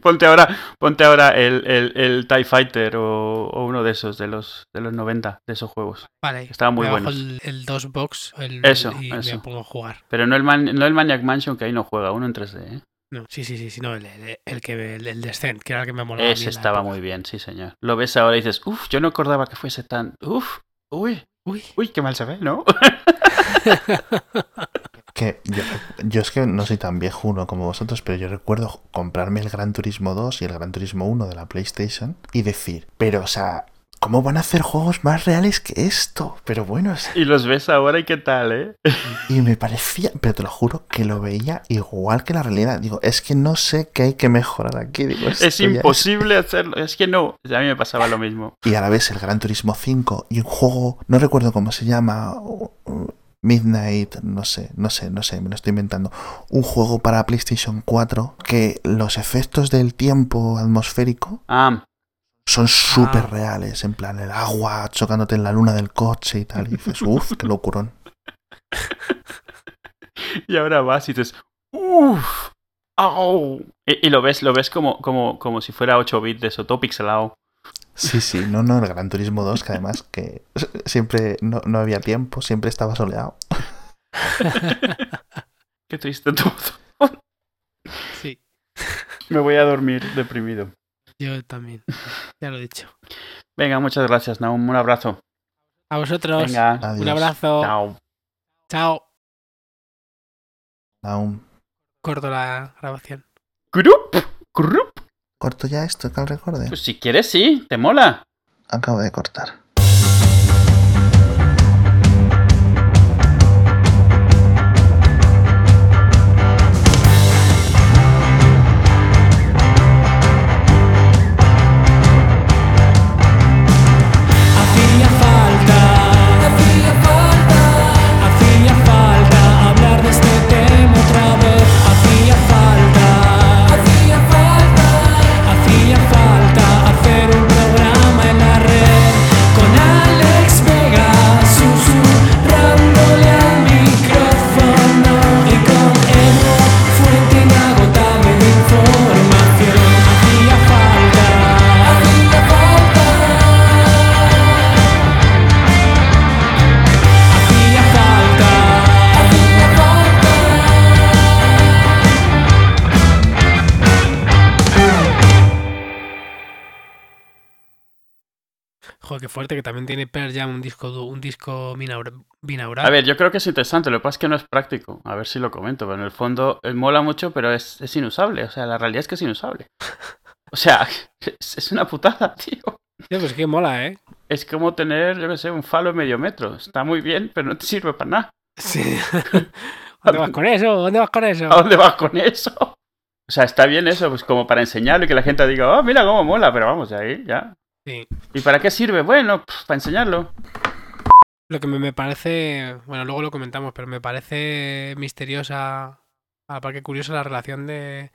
Ponte ahora, ponte ahora el, el, el TIE Fighter o, o uno de esos, de los, de los 90, de esos juegos. Vale. Estaban muy me bajo el, el 2 box el- Eso, y eso. me pongo a jugar. Pero no el, Man- no el Maniac Mansion, que ahí no juega, uno en 3D. ¿eh? No, sí, sí, sí, sí, no, el, el, el que el, el Descent, que era el que me molaba. Ese estaba muy bien, sí, señor. Lo ves ahora y dices, uff, yo no acordaba que fuese tan. Uff, uy, Uy, uy, qué mal se ve, ¿no? <laughs> Que yo, yo es que no soy tan viejuno como vosotros, pero yo recuerdo comprarme el Gran Turismo 2 y el Gran Turismo 1 de la PlayStation y decir, pero o sea, ¿cómo van a hacer juegos más reales que esto? Pero bueno, es- y los ves ahora y qué tal, ¿eh? <laughs> y me parecía, pero te lo juro que lo veía igual que la realidad. Digo, es que no sé qué hay que mejorar aquí. Digo, Es imposible hacerlo. Es que no. A mí me pasaba lo mismo. <laughs> Y a la vez el Gran Turismo 5 y un juego, no recuerdo cómo se llama, Midnight, no sé, no sé, no sé, me lo estoy inventando. Un juego para PlayStation 4 que los efectos del tiempo atmosférico Ah, son súper Ah. reales, en plan el agua chocándote en la luna del coche y tal. Y dices, <laughs> uff, qué locurón. y ahora vas y dices, uff, au. Y, y lo ves, lo ves como, como, como si fuera 8 bits de eso, todo pixelado. Sí, sí, no, no, el Gran Turismo 2, que además que siempre no, no había tiempo, siempre estaba soleado. <laughs> Qué triste todo. sí, Me voy a dormir deprimido. Yo también. Ya lo he dicho. Venga, muchas gracias, Naum. Un abrazo. A vosotros. Venga, Adiós. Un abrazo. chao. Chao. Aún. Corto la grabación. Grup, grup. ¿Corto ya esto, que al recorde? Pues si quieres, sí, te mola. Acabo de cortar. Joder, qué fuerte que también tiene Pearl Jam un disco, un disco binaura- binaural. A ver, yo creo que es interesante, lo que pasa es que no es práctico. A ver si lo comento, pero en el fondo eh, mola mucho, pero es, es inusable. O sea, la realidad es que es inusable. O sea, <laughs> es, es una putada, <laughs> tío. Tío, pues que mola, ¿eh? Es como tener, yo qué sé, un falo de medio metro. Está muy bien, pero no te sirve para nada. Sí. <laughs> ¿Dónde vas con eso? ¿Dónde vas con eso? ¿A dónde vas con eso? O sea, está bien eso, pues como para enseñarlo y que la gente diga, oh, mira cómo mola, pero vamos, ahí ya. Sí. ¿Y para qué sirve? Bueno, pues, para enseñarlo. Lo que me, parece, bueno, luego lo comentamos, pero me parece misteriosa, aparte curiosa la relación de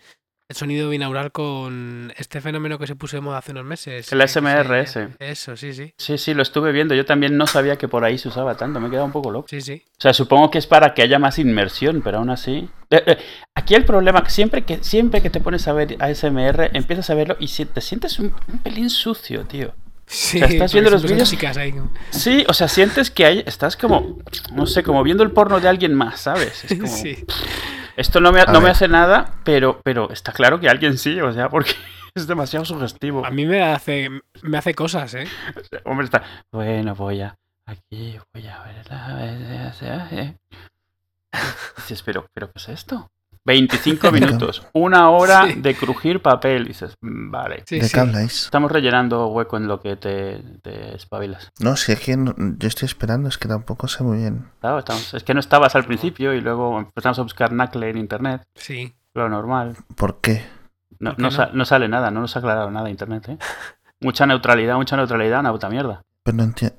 el sonido binaural con este fenómeno que se puso de moda hace unos meses. El que- que SMR se- ese. Eso, sí, sí. Sí, sí, lo estuve viendo. Yo también no sabía que por ahí se usaba tanto. Me he quedado un poco loco. Sí, sí. O sea, supongo que es para que haya más inmersión, pero aún así. Eh, eh, aquí el problema que siempre que siempre que te pones a ver ASMR, empiezas a verlo y si- te sientes un, un pelín sucio, tío. Sí, sea, estás viendo los vídeos-. Sí, o sea, sientes que hay, estás como, no sé, como viendo el porno de alguien más, ¿sabes? Es <laughs> como, Sí. Esto no me, no me hace nada, pero, pero está claro que alguien sí, o sea, porque <laughs> es demasiado sugestivo. A mí me hace, me hace cosas, ¿eh? Hombre, está. Bueno, voy a. Aquí voy a ver la. Dices, pero, pero ¿qué es esto? 25 <laughs> minutos, una hora Sí. de crujir papel. Dices, "Mm, vale. Sí, ¿De qué habláis? Estamos rellenando hueco en lo que te, te espabilas. No, si es que no- yo estoy esperando, es que tampoco sé muy bien. Claro, estamos- es que no estabas al principio y luego empezamos a buscar Knackle en internet. Sí. Lo normal. ¿Por qué? No, ¿Por qué no no? sa- no sale nada, no nos ha aclarado nada internet, ¿eh? Mucha neutralidad, mucha neutralidad, una puta mierda. Pero no entiendo.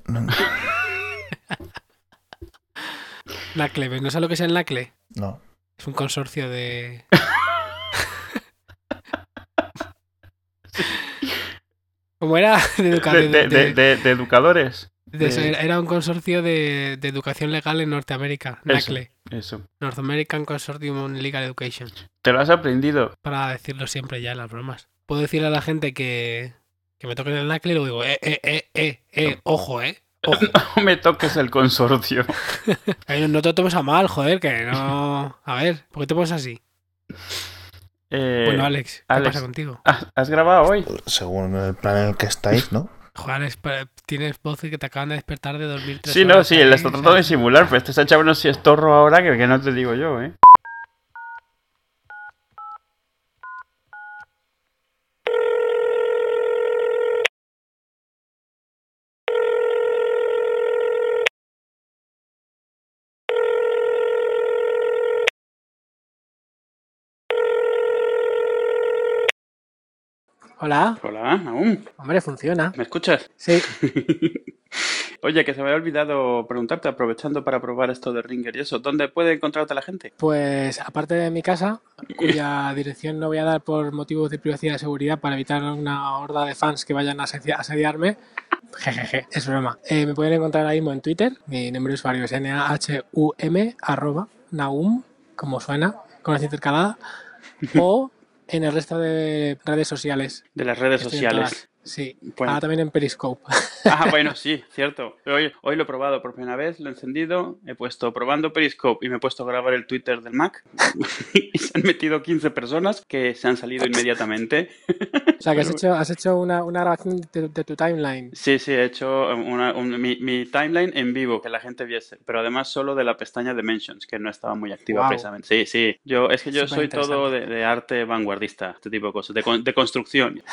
Nacle, <laughs> ¿ves? ¿no sabes lo que es el Nacle? No. Es un consorcio de. <laughs> ¿Cómo era? De, educa- De, de- de- de- de- de- de educadores. eso, era- un consorcio de, educación legal en Norteamérica. Eso. NACLE. Eso. North American Consortium on Legal Education. Te lo has aprendido. Para decirlo siempre ya en las bromas. Puedo decirle a la gente que, que me toquen el NACLE y luego digo, eh, eh, eh, eh, eh, ojo, eh. Ojo. <laughs> No me toques el consorcio. <laughs> Ay, no, te lo tomes a mal, joder, que no. A ver, ¿por qué te pones así? Eh, bueno, Alex, ¿qué Alex. pasa contigo? ¿has, grabado hoy? Según el plan en el que estáis, ¿no? Pa- tienes voz que te acaban de despertar de dormir tres Sí, no, sí, él está tratando de simular, pero este se ha echado unos siestorro ahora que, que no te digo yo, ¿eh? Hola, Hola, aún. hombre, funciona. ¿Me escuchas? Sí, <laughs> Oye, que se me había olvidado preguntarte, aprovechando para probar esto de Ringer y eso, ¿dónde puede encontrarte la gente? pues aparte de mi casa, cuya <laughs> dirección no voy a dar por motivos de privacidad y seguridad para evitar una horda de fans que vayan a asedia- asediarme. <laughs> Jejeje, es broma. Eh, me pueden encontrar ahí mismo en Twitter. Mi nombre de usuario es N-A-H-U-M, arroba, Naum, como suena, con la intercalada. O en el resto de redes sociales. De las redes Estoy sociales. Sí, Bueno. ahora también en Periscope. <laughs> Ah, bueno, <laughs> sí, cierto. Hoy, hoy lo he probado por primera vez, lo he encendido, he puesto probando Periscope y me he puesto a grabar el Twitter del Mac. <laughs> y se han metido 15 personas que se han salido inmediatamente. O sea, que has hecho, has hecho una, una grabación de, de tu timeline. Sí, sí, he hecho una- un- mi, mi timeline en vivo, que la gente viese, pero además solo de la pestaña de Mentions, que no estaba muy activa Guau. precisamente. Sí, sí, yo, es que yo soy todo de, de arte vanguardista, este tipo de cosas, de, de construcción.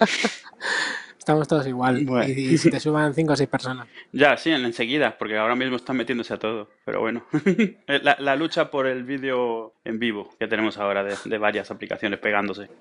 <laughs> Estamos todos igual. Bueno. Y, y si te suban 5 o 6 personas. Ya, sí, en- enseguida, porque ahora mismo están metiéndose a todo, pero bueno. <laughs> la, la lucha por el vídeo en vivo que tenemos ahora de, de varias aplicaciones pegándose. <laughs>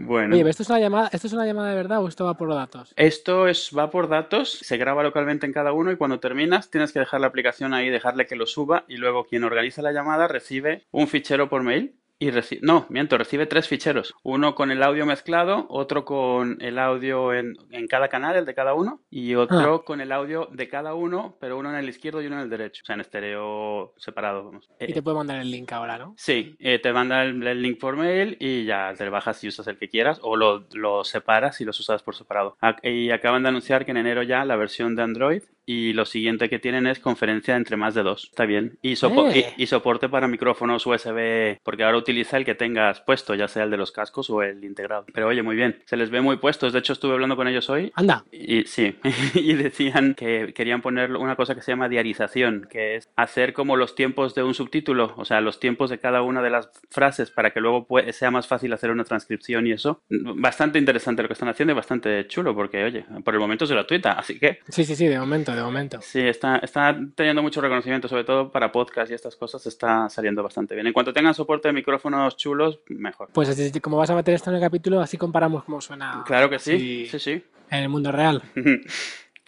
Bueno. Oye, ¿pero ¿esto es una llamada, esto es una llamada de verdad o esto va por datos? Esto es, va por datos, se graba localmente en cada uno y cuando terminas tienes que dejar la aplicación ahí, dejarle que lo suba y luego quien organiza la llamada recibe un fichero por mail y recibe, no, miento, recibe tres ficheros, uno con el audio mezclado, otro con el audio en, en cada canal, el de cada uno, y otro con el audio de cada uno, pero uno en el izquierdo y uno en el derecho, o sea, en estéreo separado, vamos. Y Eh, te puedo mandar el link ahora, ¿no? Sí, eh, te manda el, el link por mail y ya te lo bajas y usas el que quieras o lo, lo separas y los usas por separado. Y acaban de anunciar que en enero ya la versión de Android y lo siguiente que tienen es conferencia entre más de dos. Está bien. Y, sopo- Eh. y, y soporte para micrófonos USB, porque ahora utiliza el que tengas puesto, ya sea el de los cascos o el integrado. Pero oye, muy bien. Se les ve muy puestos. De hecho, estuve hablando con ellos hoy Anda. y sí, <laughs> y decían que querían poner una cosa que se llama diarización, que es hacer como los tiempos de un subtítulo, o sea, los tiempos de cada una de las frases para que luego sea más fácil hacer una transcripción y eso. Bastante interesante lo que están haciendo y bastante chulo, porque oye, por el momento es gratuita, así que Sí, sí, sí, de momento, de momento. Sí, está, está teniendo mucho reconocimiento, sobre todo para podcast y estas cosas, está saliendo bastante bien. En cuanto tengan soporte de micrófonos chulos, mejor. Pues así, como vas a meter esto en el capítulo, así comparamos cómo suena Claro que sí, sí, sí. en el mundo real. <laughs>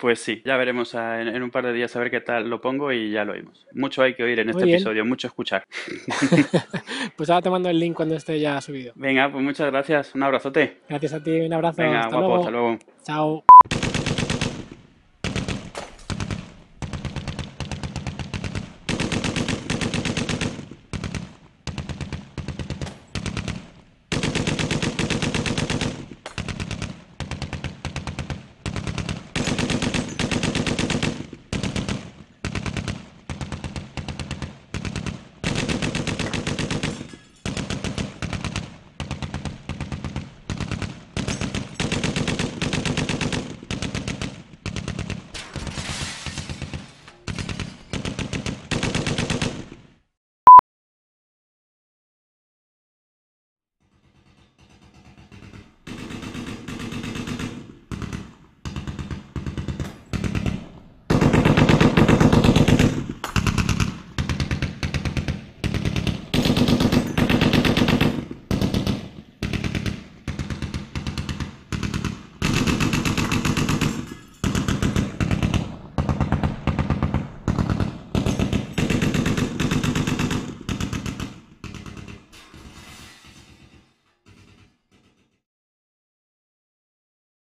Pues sí, ya veremos en, en un par de días a ver qué tal lo pongo y ya lo oímos. Mucho hay que oír en Muy este bien. episodio, mucho escuchar. <laughs> <laughs> Pues ahora te mando el link cuando esté ya subido. Venga, pues muchas gracias, un abrazote. Gracias a ti, un abrazo. Venga, hasta guapo, luego. hasta luego. Chao.